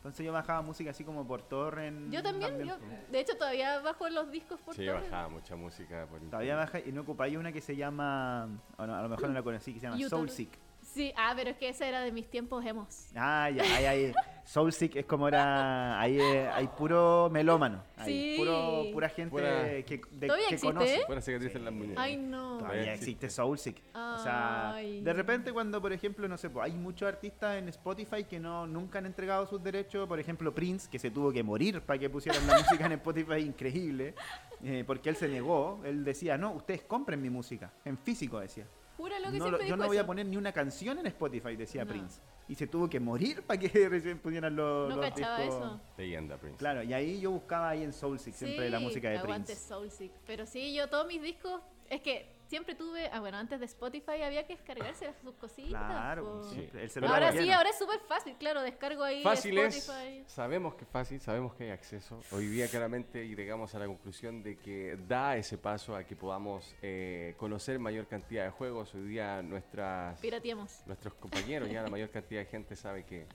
Entonces yo bajaba música así como por torrent. Yo también, yo, de hecho todavía bajo los discos por Sí, torrent. bajaba mucha música por Todavía baja y no ocupáis una que se llama, o no, a lo mejor no la conocí, que se llama. Soulseek. Sí, ah, pero es que esa era de mis tiempos hemos. Ah, ya, ahí, ahí. Soulseek es como era, ahí eh, hay puro melómano, ahí, Sí. puro, pura gente Pura- que, de- ¿Todavía que existe? conoce. Cicatriz en las muñecas. Ay, no. Todavía Todavía existe existe. Soulseek. O sea, de repente cuando, por ejemplo, no sé, pues, hay muchos artistas en Spotify que no nunca han entregado sus derechos. Por ejemplo, Prince, que se tuvo que morir para que pusieran la música en Spotify, increíble. eh, porque él se negó. Él decía, no, ustedes compren mi música. En físico, decía. Júralo que No, siempre lo- yo dijo no voy a poner ni una canción en Spotify, decía No. Prince. Y se tuvo que morir para que recién pusieran los, No los cachaba discos. eso. Leyenda, Prince. Claro, y ahí yo buscaba ahí en Soulseek siempre la música de aguante Prince. Soulseek. Pero sí, yo todos mis discos, es que siempre tuve, ah bueno, antes de Spotify había que descargarse sus cositas. Claro, el celular Ahora sí, ahora es súper fácil, claro, descargo ahí Fácil es, Spotify. sabemos que es fácil, sabemos que hay acceso. Hoy día claramente llegamos a la conclusión de que da ese paso a que podamos eh, conocer mayor cantidad de juegos. Hoy día nuestras, Pirateamos. nuestros compañeros, ya la mayor cantidad de gente sabe que,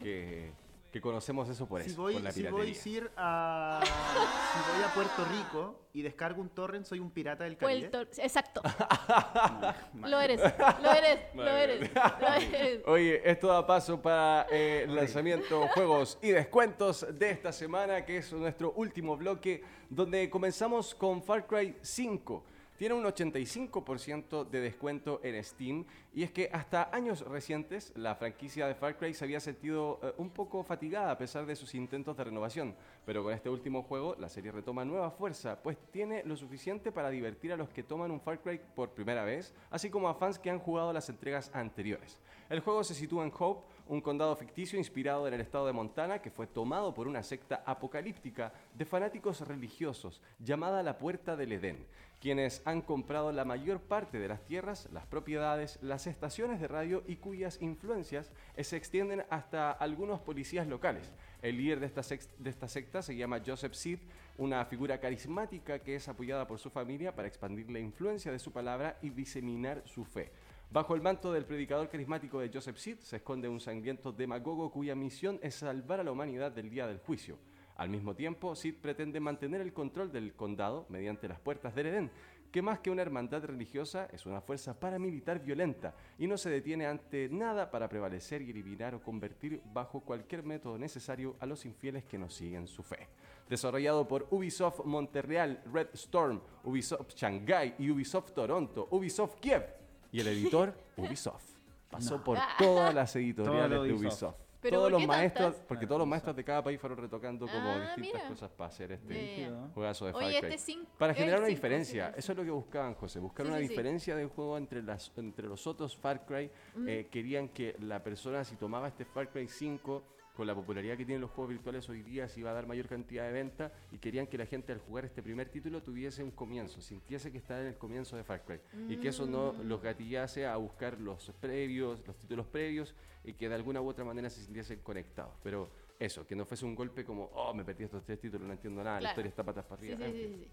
que, que conocemos eso por si eso, voy, por la si voy, Sir, a, si voy a Puerto Rico y descargo un torrent, soy un pirata del Caribe. Puerto- exacto, lo eres, lo eres, lo eres, lo eres. Oye, esto da paso para eh, el lanzamiento, juegos y descuentos de esta semana, que es nuestro último bloque, donde comenzamos con Far Cry 5. Tiene un 85% de descuento en Steam y es que hasta años recientes la franquicia de Far Cry se había sentido eh, un poco fatigada a pesar de sus intentos de renovación, pero con este último juego la serie retoma nueva fuerza, pues tiene lo suficiente para divertir a los que toman un Far Cry por primera vez, así como a fans que han jugado las entregas anteriores. El juego se sitúa en Hope, un condado ficticio inspirado en el estado de Montana que fue tomado por una secta apocalíptica de fanáticos religiosos llamada la Puerta del Edén, quienes han comprado la mayor parte de las tierras, las propiedades, las estaciones de radio y cuyas influencias se extienden hasta algunos policías locales. El líder de esta secta se llama Joseph Seed, una figura carismática que es apoyada por su familia para expandir la influencia de su palabra y diseminar su fe. Bajo el manto del predicador carismático de Joseph Seed se esconde un sangriento demagogo cuya misión es salvar a la humanidad del día del juicio. Al mismo tiempo, Sid pretende mantener el control del condado mediante las puertas del Edén, que más que una hermandad religiosa es una fuerza paramilitar violenta y no se detiene ante nada para prevalecer y eliminar o convertir bajo cualquier método necesario a los infieles que no siguen su fe. Desarrollado por Ubisoft Montreal, Red Storm, Ubisoft Shanghai y Ubisoft Toronto, Ubisoft Kiev y el editor Ubisoft. Pasó por todas las editoriales Todo de Ubisoft. Ubisoft. ¿Pero todos los maestros, tantas? porque todos los maestros de cada país fueron retocando como Ah, distintas mira. cosas para hacer este Bien. juegazo de Far Oye, Cry. este para generar una cinco, diferencia, eso es lo que buscaban, José, buscar Sí, una sí, sí. diferencia del juego entre, las, entre los otros Far Cry. Eh, querían que la persona, si tomaba este Far Cry 5, con la popularidad que tienen los juegos virtuales hoy día, se iba a dar mayor cantidad de venta y querían que la gente al jugar este primer título tuviese un comienzo, sintiese que estaba en el comienzo de Far Cry y que eso no Mm. los gatillase a buscar los previos, los títulos previos y que de alguna u otra manera se sintiesen conectados. Pero eso, que no fuese un golpe como, oh, me perdí estos tres títulos, no entiendo nada, la Claro. historia está patas para arriba. sí, sí, sí.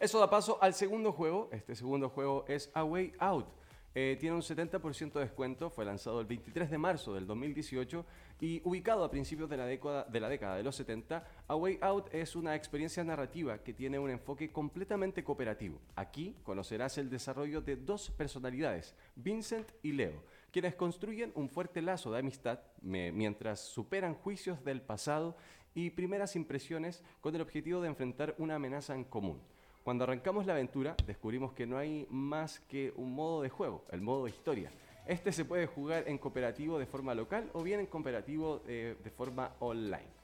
Eso da paso al segundo juego. Este segundo juego es A Way Out. Eh, tiene un 70% de descuento, fue lanzado el 23 de marzo del 2018 y ubicado a principios de la, década, de de los 70, A Way Out es una experiencia narrativa que tiene un enfoque completamente cooperativo. Aquí conocerás el desarrollo de dos personalidades, Vincent y Leo, quienes construyen un fuerte lazo de amistad mientras superan juicios del pasado y primeras impresiones con el objetivo de enfrentar una amenaza en común. Cuando arrancamos la aventura, descubrimos que no hay más que un modo de juego, el modo historia. Este se puede jugar en cooperativo de forma local o bien en cooperativo eh, de forma online.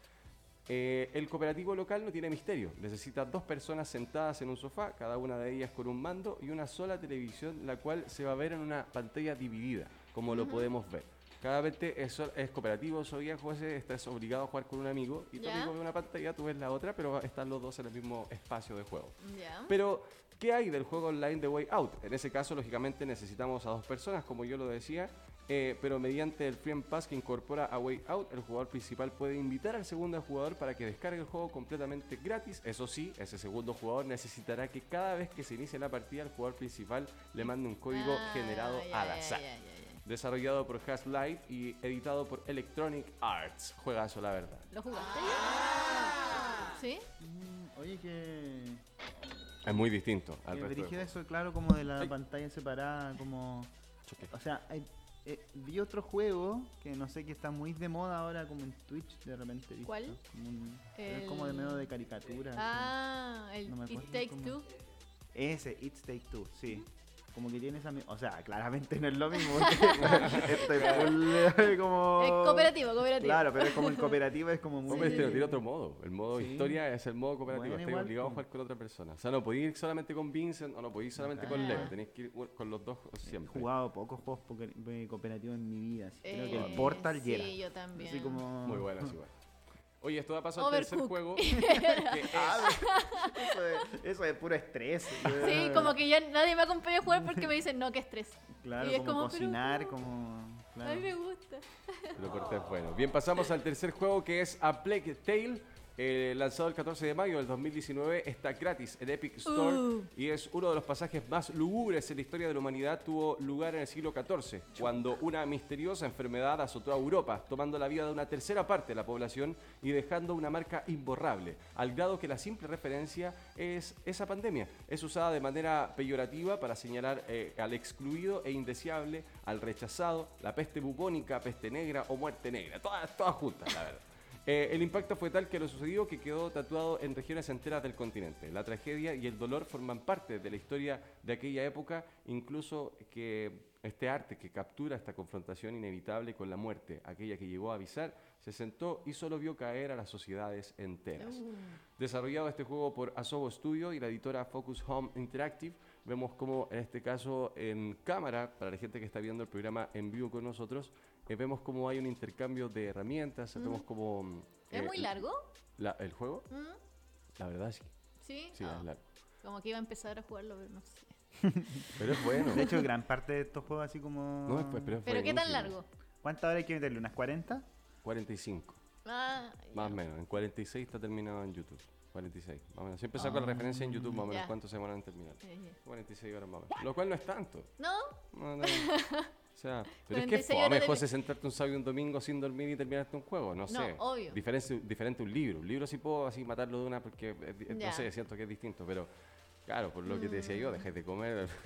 Eh, el cooperativo local no tiene misterio. Necesita dos personas sentadas en un sofá, cada una de ellas con un mando y una sola televisión, la cual se va a ver en una pantalla dividida, como lo podemos ver. Cada vez es, es cooperativo, soy José, estás obligado a jugar con un amigo y tu Ya. amigo ve una pantalla, tú ves la otra, pero están los dos en el mismo espacio de juego. Ya. Pero, ¿qué hay del juego online de Way Out? En ese caso, lógicamente, necesitamos a dos personas, como yo lo decía, eh, pero mediante el Free Pass que incorpora a Way Out, el jugador principal puede invitar al segundo jugador para que descargue el juego completamente gratis. Eso sí, ese segundo jugador necesitará que cada vez que se inicie la partida, el jugador principal le mande un código Ah, generado ya, al azar. Desarrollado por Has Life y editado por Electronic Arts. Juegazo, la verdad. ¿Lo jugaste? ¿Sí? Mm, Oye, que. Es muy distinto al que resto eso, claro, como de la Ay. pantalla separada, como. Choque. O sea, hay- eh, vi otro juego que no sé que está muy de moda ahora, como en Twitch, de repente. visto, ¿Cuál? como un- pero es como de El- medio de caricatura. así. Ah, el No me It acuerdo Take cómo- Two. Ese, It's Take Two, sí. Como que tiene esa mi- O sea, claramente no es lo mismo. esto es full, como... Es cooperativo, cooperativo. Claro, pero es como el cooperativo, es como muy... Hombre, este no tiene otro modo. El modo Sí. historia es el modo cooperativo. Bueno, Estás obligado a jugar con otra persona. O sea, no podéis ir solamente con Vincent o no podéis ir solamente con. Leo. Tenéis que ir con los dos He siempre. jugado pocos juegos eh, cooperativos en mi vida. así. Creo que Eh, el Portal y era. Sí, yo también. Así como... Muy buenas igual. Oye, esto da paso al tercer juego. que Ah, eso, es, eso es puro estrés. Sí, como que ya nadie me acompaña a jugar porque me dicen, no, qué estrés. Claro, y es como, cocinar, como... A mí me gusta. Lo corté es bueno. Bien, pasamos al tercer juego que es A Plague Tale. Eh, lanzado el 14 de mayo del 2019, está gratis en Epic Store Uh. y es uno de los pasajes más lúgubres en la historia de la humanidad. Tuvo lugar en el siglo XIV, cuando una misteriosa enfermedad azotó a Europa, tomando la vida de una tercera parte de la población y dejando una marca imborrable, al grado que la simple referencia es esa pandemia. Es usada de manera peyorativa para señalar eh, al excluido e indeseable, al rechazado, la peste bubónica, peste negra o muerte negra, todas, todas juntas, la verdad. Eh, el impacto fue tal que lo sucedido que quedó tatuado en regiones enteras del continente. La tragedia y el dolor forman parte de la historia de aquella época, incluso que este arte que captura esta confrontación inevitable con la muerte, aquella que llegó a avisar, se sentó y solo vio caer a las sociedades enteras. Desarrollado este juego por Asobo Studio y la editora Focus Home Interactive, vemos como en este caso en cámara, para la gente que está viendo el programa en vivo con nosotros, eh, vemos como hay un intercambio de herramientas, vemos como... mm, ¿Es eh, muy largo? la- ¿El juego? ¿Mm? La verdad sí. ¿Sí? Sí, Ah, es largo. Como que iba a empezar a jugarlo, pero no sé. Pero es bueno. De hecho, gran parte de estos juegos así como... no, es- pero, es ¿Pero qué tan largo? ¿Cuántas horas hay que meterle? ¿Unas 40? 45. Ah, Más o menos, en 46 está terminado en YouTube. 46, más o menos. Siempre saco la referencia en YouTube, más o menos Ya. cuánto se demoran en terminar. Sí. 46 horas más o menos. Lo cual no es tanto. ¿No? No, no. O sea, pero es que 46 fome, de- José, sentarte un sábado y un domingo sin dormir y terminarte un juego. No, sé. obvio. Diferente, diferente un libro. Un libro sí puedo así matarlo de una porque, es di- no Ya. sé, siento que es distinto, pero claro, por lo que te decía yo, dejes de comer.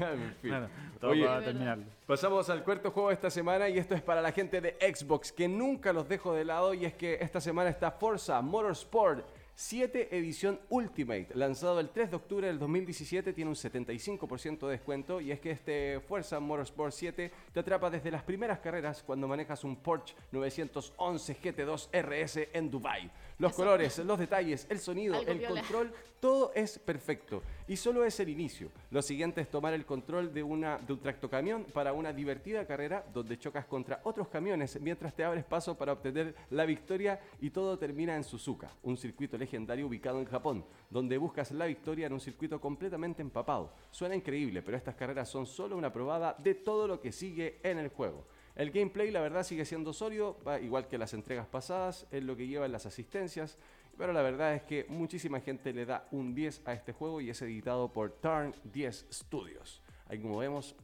En fin. Claro, todo Oye, para Es terminarlo. Pasamos al cuarto juego de esta semana y esto es para la gente de Xbox que nunca los dejo de lado y es que esta semana está Forza Motorsport 7 edición Ultimate, lanzado el 3 de octubre del 2017, tiene un 75% de descuento y es que este Forza Motorsport 7 te atrapa desde las primeras carreras cuando manejas un Porsche 911 GT2 RS en Dubai. Los Eso. colores, los detalles, el sonido, Algo el control, todo es perfecto y solo es el inicio. Lo siguiente es tomar el control de, una, de un tractocamión para una divertida carrera donde chocas contra otros camiones mientras te abres paso para obtener la victoria y todo termina en Suzuka, un circuito legendario ubicado en Japón, donde buscas la victoria en un circuito completamente empapado. Suena increíble, pero estas carreras son solo una probada de todo lo que sigue en el juego. El gameplay, la verdad, sigue siendo sólido, va igual que las entregas pasadas, es lo que llevan las asistencias, pero la verdad es que muchísima gente le da un 10 a este juego y es editado por Turn 10 Studios. Ahí como vemos,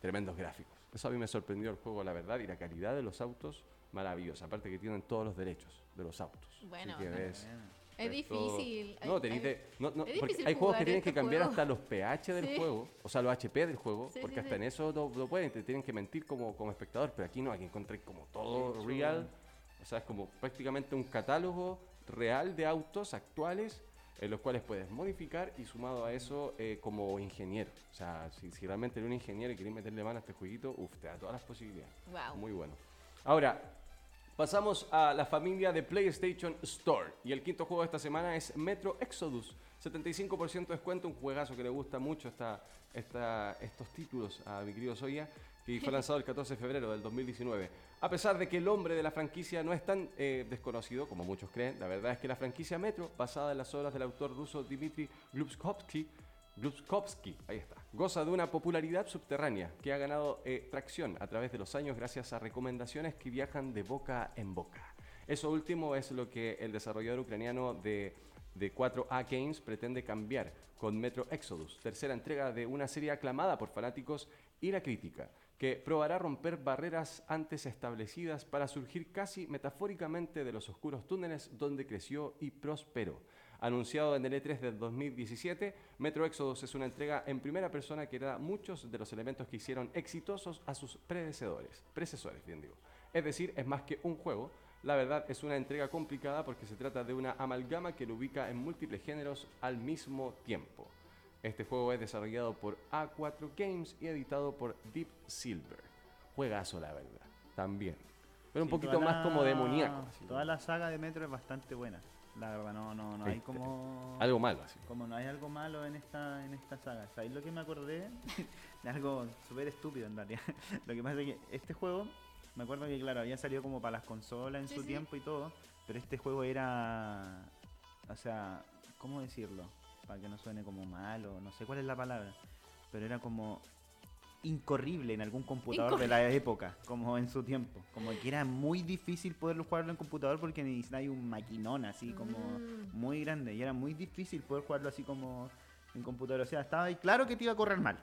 tremendos gráficos. Eso a mí me sorprendió el juego, la verdad, y la calidad de los autos, maravillosa. Aparte que tienen todos los derechos de los autos. Bueno, Así que ves- Es difícil. No, hay- de- no, no, porque hay juegos que tienen que este cambiar juego. hasta los pH del Sí. juego, o sea, los HP del juego, Sí, porque sí, hasta en eso no, no pueden, te tienen que mentir como, como espectador, pero aquí no, aquí encontré como todo real, o sea, es como prácticamente un catálogo real de autos actuales en los cuales puedes modificar y sumado a eso eh, como ingeniero. O sea, si, si realmente eres un ingeniero y querés meterle mano a este jueguito, uff, te da todas las posibilidades. Wow. Muy bueno. Ahora, pasamos a la familia de PlayStation Store. Y el quinto juego de esta semana es Metro Exodus. 75% de descuento, un juegazo que le gusta mucho esta, esta- estos títulos a mi querido Soya, que fue lanzado el 14 de febrero del 2019. A pesar de que el hombre de la franquicia no es tan eh, desconocido como muchos creen, la verdad es que la franquicia Metro, basada en las obras del autor ruso Dmitry Glubkovsky, Glubkovsky, ahí está, goza de una popularidad subterránea que ha ganado eh, tracción a través de los años gracias a recomendaciones que viajan de boca en boca. Eso último es lo que el desarrollador ucraniano de, de 4A Games pretende cambiar con Metro Exodus, tercera entrega de una serie aclamada por fanáticos y la crítica, que probará romper barreras antes establecidas para surgir casi metafóricamente de los oscuros túneles donde creció y prosperó. Anunciado en el E3 del 2017, Metro Exodus es una entrega en primera persona que da muchos de los elementos que hicieron exitosos a sus predecesores, predecesores, bien digo. Es decir, es más que un juego. La verdad es una entrega complicada porque se trata de una amalgama que lo ubica en múltiples géneros al mismo tiempo. Este juego es desarrollado por A4 Games y editado por Deep Silver. Juegazo, la verdad, también. Pero un poquito más la- como demoníaco. Toda la saga de Metro es bastante buena. La verdad, no, no, no hay Este, como. Algo malo, así. Como no hay algo malo en esta, en esta saga. ¿Sabéis lo que me acordé? de algo súper estúpido en realidad. lo que pasa es que este juego, me acuerdo que claro, había salido como para las consolas en Sí, su sí. tiempo y todo, pero este juego era, o sea, ¿cómo decirlo? Para que no suene como malo, no sé cuál es la palabra, pero era como incorrible en algún computador de la época, como en su tiempo. Como que era muy difícil poderlo jugarlo en computador porque necesitáis un maquinón así como Mm. muy grande y era muy difícil poder jugarlo así como en computador. O sea, estaba ahí claro que te iba a correr mal.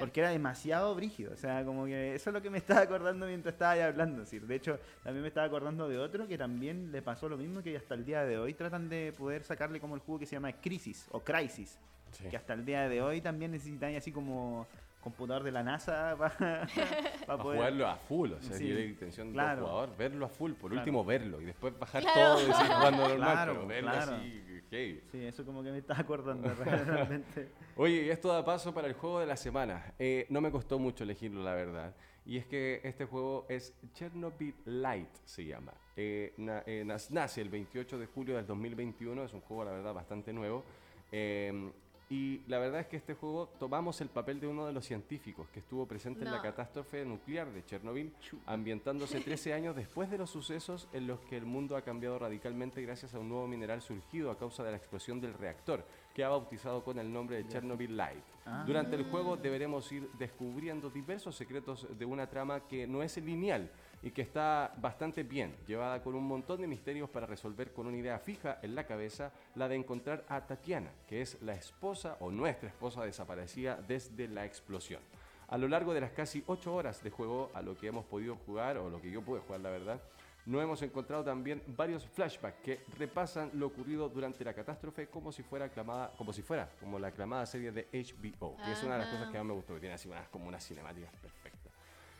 Porque era demasiado brígido. O sea, como que eso es lo que me estaba acordando mientras estaba ahí hablando. sí. De hecho, también me estaba acordando de otro que también le pasó lo mismo que hasta el día de hoy tratan de poder sacarle como el juego que se llama Crisis o Crisis. Sí. Que hasta el día de hoy también necesitan así como computador de la NASA para Para jugarlo a full, o sea, Sí, si la intención claro. del jugador, verlo a full, por Claro. último verlo y después bajar Claro. todo y seguir jugando normal, Claro, pero verlo claro. así, heavy. Sí, eso como que me estaba acordando realmente. Oye, y esto da paso para el juego de la semana. Eh, no me costó mucho elegirlo, la verdad. Y es que este juego es Chernobyl Light, se llama. Eh, na- eh, nace el 28 de julio del 2021, es un juego, la verdad, bastante nuevo. Eh, Y la verdad es que este juego tomamos el papel de uno de los científicos que estuvo presente en la No. catástrofe nuclear de Chernobyl, ambientándose 13 años después de los sucesos en los que el mundo ha cambiado radicalmente gracias a un nuevo mineral surgido a causa de la explosión del reactor, que ha bautizado con el nombre de Chernobyl Light. Ah. Durante el juego deberemos ir descubriendo diversos secretos de una trama que no es lineal y que está bastante bien, llevada con un montón de misterios para resolver con una idea fija en la cabeza, la de encontrar a Tatiana, que es la esposa o nuestra esposa desaparecida desde la explosión. A lo largo de las casi 8 horas de juego a lo que hemos podido jugar, o lo que yo pude jugar la verdad, no hemos encontrado también varios flashbacks que repasan lo ocurrido durante la catástrofe como si fuera aclamada, como si fuera como la aclamada serie de HBO, que es una de las cosas que más me gustó, que tiene así unas, como unas cinemáticas perfectas.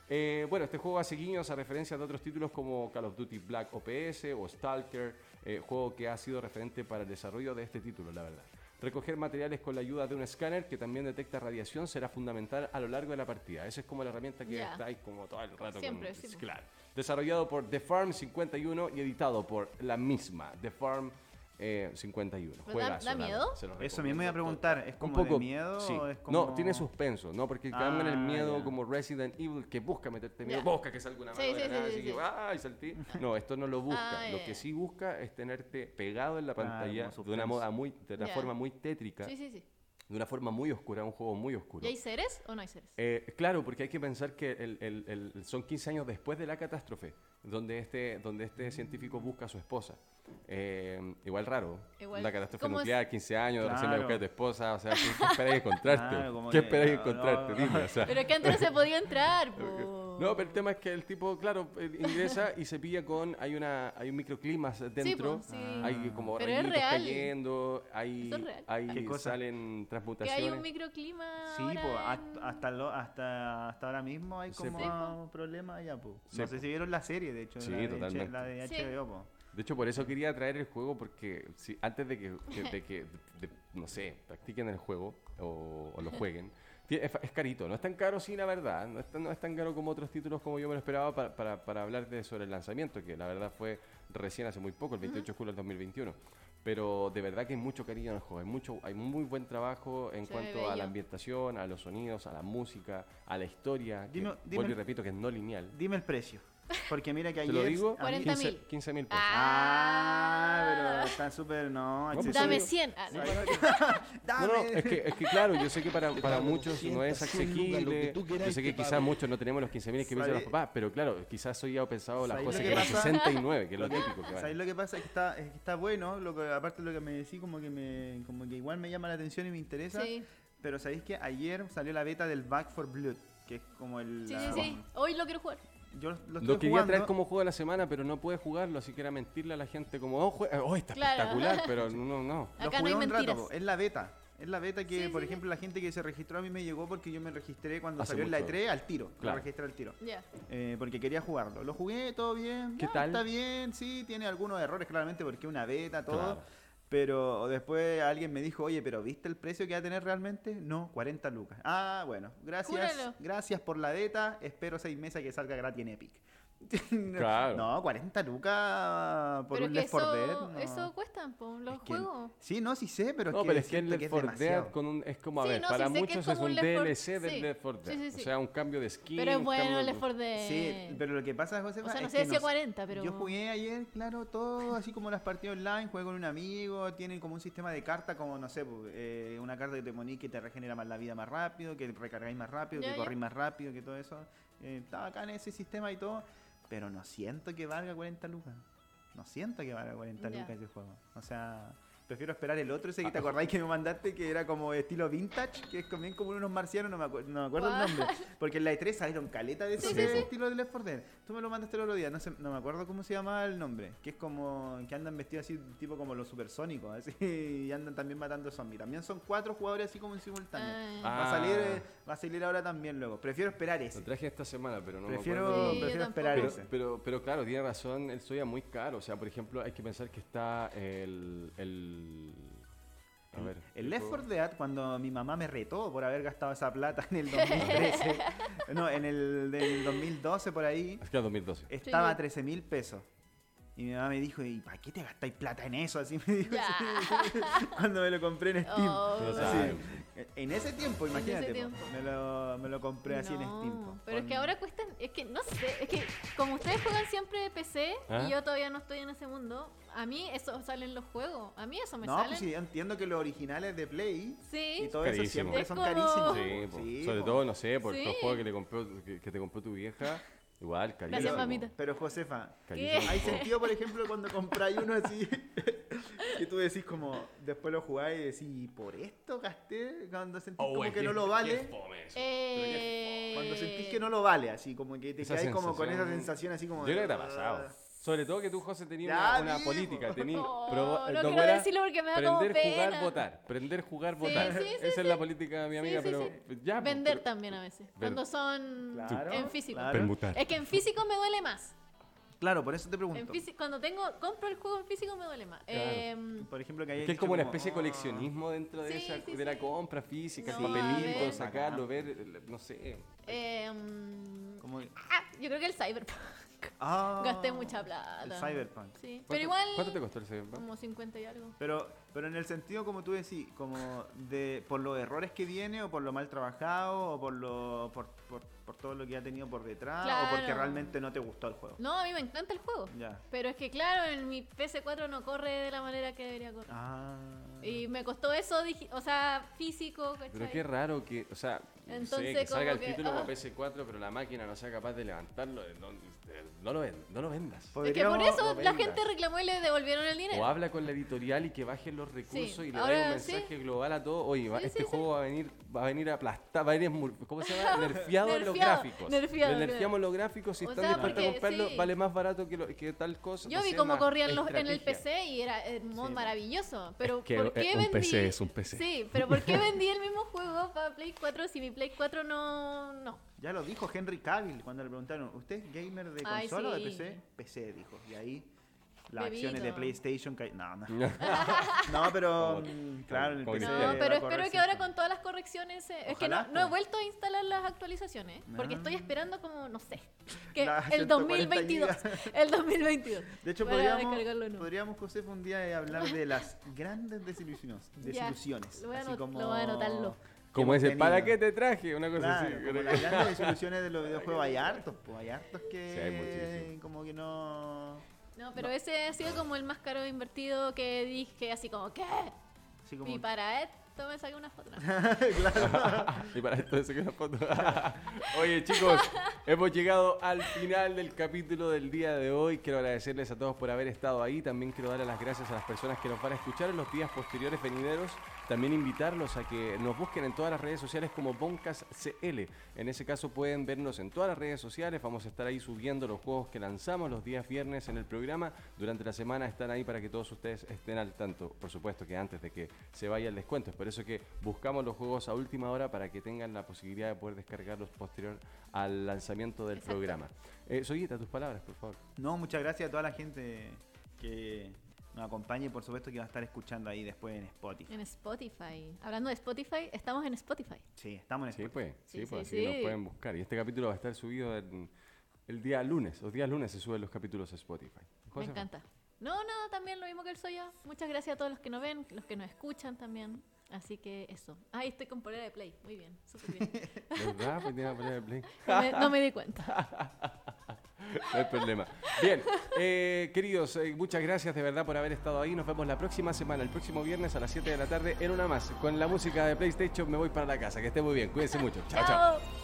Eh, bueno, este juego hace guiños a referencias de otros títulos como Call of Duty Black OPS o Stalker, eh, juego que ha sido referente para el desarrollo de este título, la verdad. Recoger materiales con la ayuda de un escáner que también detecta radiación será fundamental a lo largo de la partida. Esa es como la herramienta que Ya. está ahí como todo el rato. Siempre, con, sí. Claro. Desarrollado por The Farm 51 y editado por la misma, The Farm eh, 51. ¿Pero da- Juegazo, da la miedo? verdad, se lo Eso mismo iba a preguntar, ¿es un como poco de miedo sí. o es como...? No, tiene suspenso, ¿no? Porque cambian el Ah, miedo como Resident Evil que busca meterte miedo, busca que salga una Sí, mano de sí, nada, sí, así sí, que sí. ¡ay! saltí! No, esto no lo busca. Ah, lo que sí busca es tenerte pegado en la pantalla de una moda muy, de una forma muy tétrica, Sí, sí, sí. De una forma muy oscura, un juego muy oscuro. ¿Y hay seres o no hay seres? Eh, claro, porque hay que pensar que el- el- el- son 15 años después de la catástrofe, donde este, donde este científico busca a su esposa. Eh, igual raro. Igual, la catástrofe ¿cómo es? nuclear, 15 años, recién me Claro. buscas a tu esposa. O sea, ¿qué, esperáis encontrarte? Claro, como ¿Qué no, encontrarte? no. Dime, o sea. Pero es que antes no se podía entrar, po. No, pero el tema es que el tipo, claro, eh, ingresa y se pilla con. Hay una hay un microclima dentro. sí. Hay como Pero es rayitos real. cayendo, hay, Eso es real. hay ¿Qué cosa? salen Que transmutaciones. hay un microclima. Sí, ahora pues, en- hasta, hasta, lo- hasta, hasta ahora mismo hay Sí, como po. ah, problemas allá, pues. Sí, no sé si vieron la serie, de hecho. Sí, la de, totalmente. La de Sí. HBO, po. De hecho, por eso quería traer el juego, porque si, antes de que, que- de que de- no sé, practiquen el juego o, o lo jueguen, es, es carito. No es tan caro, sí, la verdad. No es tan, no es tan caro como otros títulos como yo me lo esperaba para, para, para hablar de, sobre el lanzamiento, que la verdad fue recién hace muy poco, el 28 de julio del 2021. Pero de verdad que hay mucho cariño en el juego, hay, mucho, hay muy buen trabajo en Se cuanto a la ambientación, a los sonidos, a la música, a la historia. que, Dime- dime vuelvo y repito que es no lineal. Dime el precio. Porque mira que Te ayer... lo digo, a mí- 40 mil. 15 mil pesos. Ah, pero está súper, no, pues, Dame sí. 100. Ah, no. Dame. No, no, es que, es que claro, yo sé que para, para muchos no es 200, 100 lucas, lo asequible. que tú Yo sé que te quizás muchos no tenemos los 15 mil que piensan los papás, pero claro, quizás hoy ya pensado las ¿Sabes cosas que eran pasa? 69, que es lo típico que ¿Sabes lo que pasa? Es que está, es que está bueno, lo que, aparte de lo que me decís, como que me, como que igual me llama la atención y me interesa. Sí, Pero sabéis que ayer salió la beta del Back for Blood, que es como el. sí, la- sí, sí. Hoy lo quiero jugar. Yo lo, Lo estoy quería jugando. traer como juego de la semana, pero no pude jugarlo, así que era mentirle a la gente como, oh, jue- oh, está Claro. espectacular, pero no, no. Lo Acá no jugué hay un rato, mentiras. po, es la beta. Es la beta que, Sí, por sí, ejemplo, la gente que se registró a mí me llegó porque yo me registré cuando Hace salió en la mucho. E3 al tiro. Claro. Me registré al tiro. Ya. Eh, porque quería jugarlo. Lo jugué, todo bien. ¿Qué ya, tal? Está bien, sí, tiene algunos errores claramente porque es una beta, todo. Claro. Pero después alguien me dijo, oye, pero ¿viste el precio que va a tener realmente? No, 40 lucas. Ah, bueno, gracias. Júralo. Gracias por la beta. Espero seis meses que salga gratis en Epic. Claro. No, 40 lucas por pero un Left 4 eso, Dead. no. eso cuestan, po, los Es que- juegos. Sí, no, sí sé, pero No, es que pero es que el Left 4 Dead demasiado. con un, es como, a Sí, ver, no, para sí muchos es es un un Left 4 DLC del sí. Left 4 Dead. Sí, sí, sí. O sea, un cambio de skin. Pero es bueno el Left 4 Dead. Sí, pero lo que pasa, José, O sea, no es sé que no- 40, pero... Yo jugué ayer, claro, todo así como las partidas online, jugué con un amigo, tienen como un sistema de carta, como no sé, pues, eh, una carta que te poní que te regenera más la vida más rápido, que recargáis más rápido, Ya, que corrís más rápido, que todo eso. Eh, está acá en ese sistema y todo, pero no siento que valga 40 lucas. No siento que valga 40 Ya. lucas ese juego. O sea, prefiero esperar el otro ese que te Ah. acordáis que me mandaste, que era como estilo vintage, que es también como unos marcianos, no me, acuer- no me acuerdo el nombre. Porque en la E3 salieron caleta de ese Sí, sí, sí. estilo de Left 4 Dead. Tú me lo mandaste el otro día, no, sé, no me acuerdo cómo se llama el nombre. Que es como que andan vestidos así, tipo como los supersónicos, así, y andan también matando zombies. También son cuatro jugadores así como en simultáneo. Ah. Va, a salir, Ah. eh, va a salir ahora también luego. Prefiero esperar ese. Lo traje esta semana, pero no me prefiero acuerdo. Sí, yo prefiero esperar Pero, ese. pero, pero claro, tiene razón, el Soya muy caro. O sea, por ejemplo, hay que pensar que está el. el a ver. El ¿qué Left juego? 4 Dead, cuando mi mamá me retó por haber gastado esa plata en el 2013, no, en el del 2012 por ahí, Es que era 2012. estaba Sí. a 13 mil pesos. Y mi mamá me dijo, ¿y para qué te gastáis plata en eso? Así me dijo. Ya. así, cuando me lo compré en Steam. Oh. No Así. En ese tiempo, ese imagínate. po, tiempo. Me, lo, me lo compré así en No, Steam. po, Pero es con- que ahora cuestan, es que no sé, es que como ustedes juegan siempre de PC ¿Ah? y yo todavía no estoy en ese mundo, a mí eso salen los juegos, a mí eso me No, salen. pues sí, yo entiendo que los originales de Play Sí. y todo eso Carísimo. siempre Es son como- carísimos. Sí, po. Sí, sobre po. todo, no sé, por Sí. los juegos que, le compró, que, que te compró tu vieja. Igual. Gracias, mamita. Pero Josefa. ¿hay sentido, por ejemplo, cuando compráis uno así? que tú decís como, después lo jugáis y decís, ¿y por esto gasté? Cuando sentís Oh, como es que no lo vale. Eh, Cuando sentís que no lo vale, así como que te Esa quedáis como con esa sensación- así como... Yo creo que te ha de- pasado. Sobre todo que tú, José, tenías una, una política. po. Tenías No, no ¿cómo quiero decirlo porque me da como Prender, jugar, pena. votar. Prender, jugar, Sí, votar. sí, sí, Esa es sí. la política de mi Sí, amiga, sí, pero sí. ya. po, Vender pero- también a veces, cuando son Claro, en físico. claro. Permutar. Es que en físico me duele más. Claro, por eso te En pregunto. físico, cuando tengo compro el juego en físico me duele más. Claro. Em, Por ejemplo, que hay Que es como una especie de coleccionismo dentro de, Sí, esa, sí, de la sí. compra física, No, el papelito, ver. sacarlo, ver, no sé. em, Como... ah, yo creo que el Cyberpunk. Ah, Gasté mucha plata. El Cyberpunk. Sí, ¿Cuánto- pero igual ¿Cuánto te costó el Cyberpunk? como 50 y algo. Pero, pero en el sentido, como tú decís, como de por los errores que viene, o por lo mal trabajado, o por lo por, por, por todo lo que ha tenido por detrás, o porque realmente no te gustó el juego. No, a mí me encanta el juego. Ya. Pero es que claro, en mi PS4 no corre de la manera que debería correr. Ah. Y me costó eso, o sea, físico, ¿cachai? Pero qué raro que, o sea, sé, Entonces, que salga el que, título ah. para PS4, pero la máquina no sea capaz de levantarlo, eh, no, eh, no lo, ven- no lo vendas. Es que por eso no la vendas. gente reclamó y le devolvieron el dinero. O habla con la editorial y que bajen los recursos Sí, y le ahora den un sí. mensaje global a todo. Oye, va- Sí, este sí, juego va a venir, va a venir aplastado, va a venir ¿cómo se llama? Nerfeado en los gráficos. nerfeado, Le nerfeamos los gráficos si O están dispuestos a comprarlo, sí. vale más barato que, lo- que tal cosa. Yo no vi sé, cómo corrían los, en el. PC y era eh, muy Sí. maravilloso. Pero que, ¿por eh, qué un vendí? PC es un PC. Sí, pero ¿por qué vendí el mismo juego para Play 4 si mi Play 4 no no? Ya lo dijo Henry Cavill cuando le preguntaron, ¿usted es gamer de Ay, consola o de sí. PC? PC, dijo. Y ahí las acciones de PlayStation ca- No, no. No, pero mm, claro, No, pero espero que ahora con todas las correcciones eh, es que no, he po. vuelto a instalar las actualizaciones porque estoy esperando como no sé que Las el 140 2022 el 2022 De hecho, podríamos, podríamos, José, un día hablar de las grandes desilusiones. Ya, desilusiones lo voy a así como lo voy a anotarlo. que Como ese, ¿para qué te traje? Una cosa Claro, así. como las grandes desilusiones de los videojuegos hay hartos, pues hay hartos que Sí, hay como que no... no pero No. ese ha sido como el más caro invertido que dije así como ¿qué? Así como... y para esto me saqué una foto claro. y para esto se una foto. Oye, chicos, hemos llegado al final del capítulo del día de hoy. Quiero agradecerles a todos por haber estado ahí. También quiero darle las gracias a las personas que nos van a escuchar en los días posteriores venideros. También invitarlos a que nos busquen en todas las redes sociales como Boncas CL. En ese caso pueden vernos en todas las redes sociales. Vamos a estar ahí subiendo los juegos que lanzamos los días viernes en el programa. Durante la semana están ahí para que todos ustedes estén al tanto. Por supuesto que antes de que se vaya el descuento. Es por eso que buscamos los juegos a última hora para que tengan la posibilidad de poder descargarlos posterior al lanzamiento del Exacto. programa. Eh, Soyita, tus palabras, por favor. No, muchas gracias a toda la gente que nos acompaña y por supuesto que va a estar escuchando ahí después en Spotify. en Spotify hablando de Spotify estamos en Spotify Sí, estamos en Sí, Spotify. pues, sí, Sí, pues, sí, así nos sí. pueden buscar. Y este capítulo va a estar subido en- el día lunes. Los días lunes se suben los capítulos a Spotify. me encanta no no también lo mismo que el Soya muchas gracias a todos los que nos ven los que nos escuchan también así que eso ay estoy con polera de play muy bien súper bien ¿Verdad? Pues tiene poner el play. no me, no me di cuenta No hay problema. Bien, eh, queridos, eh, muchas gracias de verdad por haber estado ahí. Nos vemos la próxima semana, el próximo viernes a las 7 de la tarde en una más. Con la música de PlayStation me voy para la casa. Que esté muy bien. Cuídense mucho. Chao, chao. chao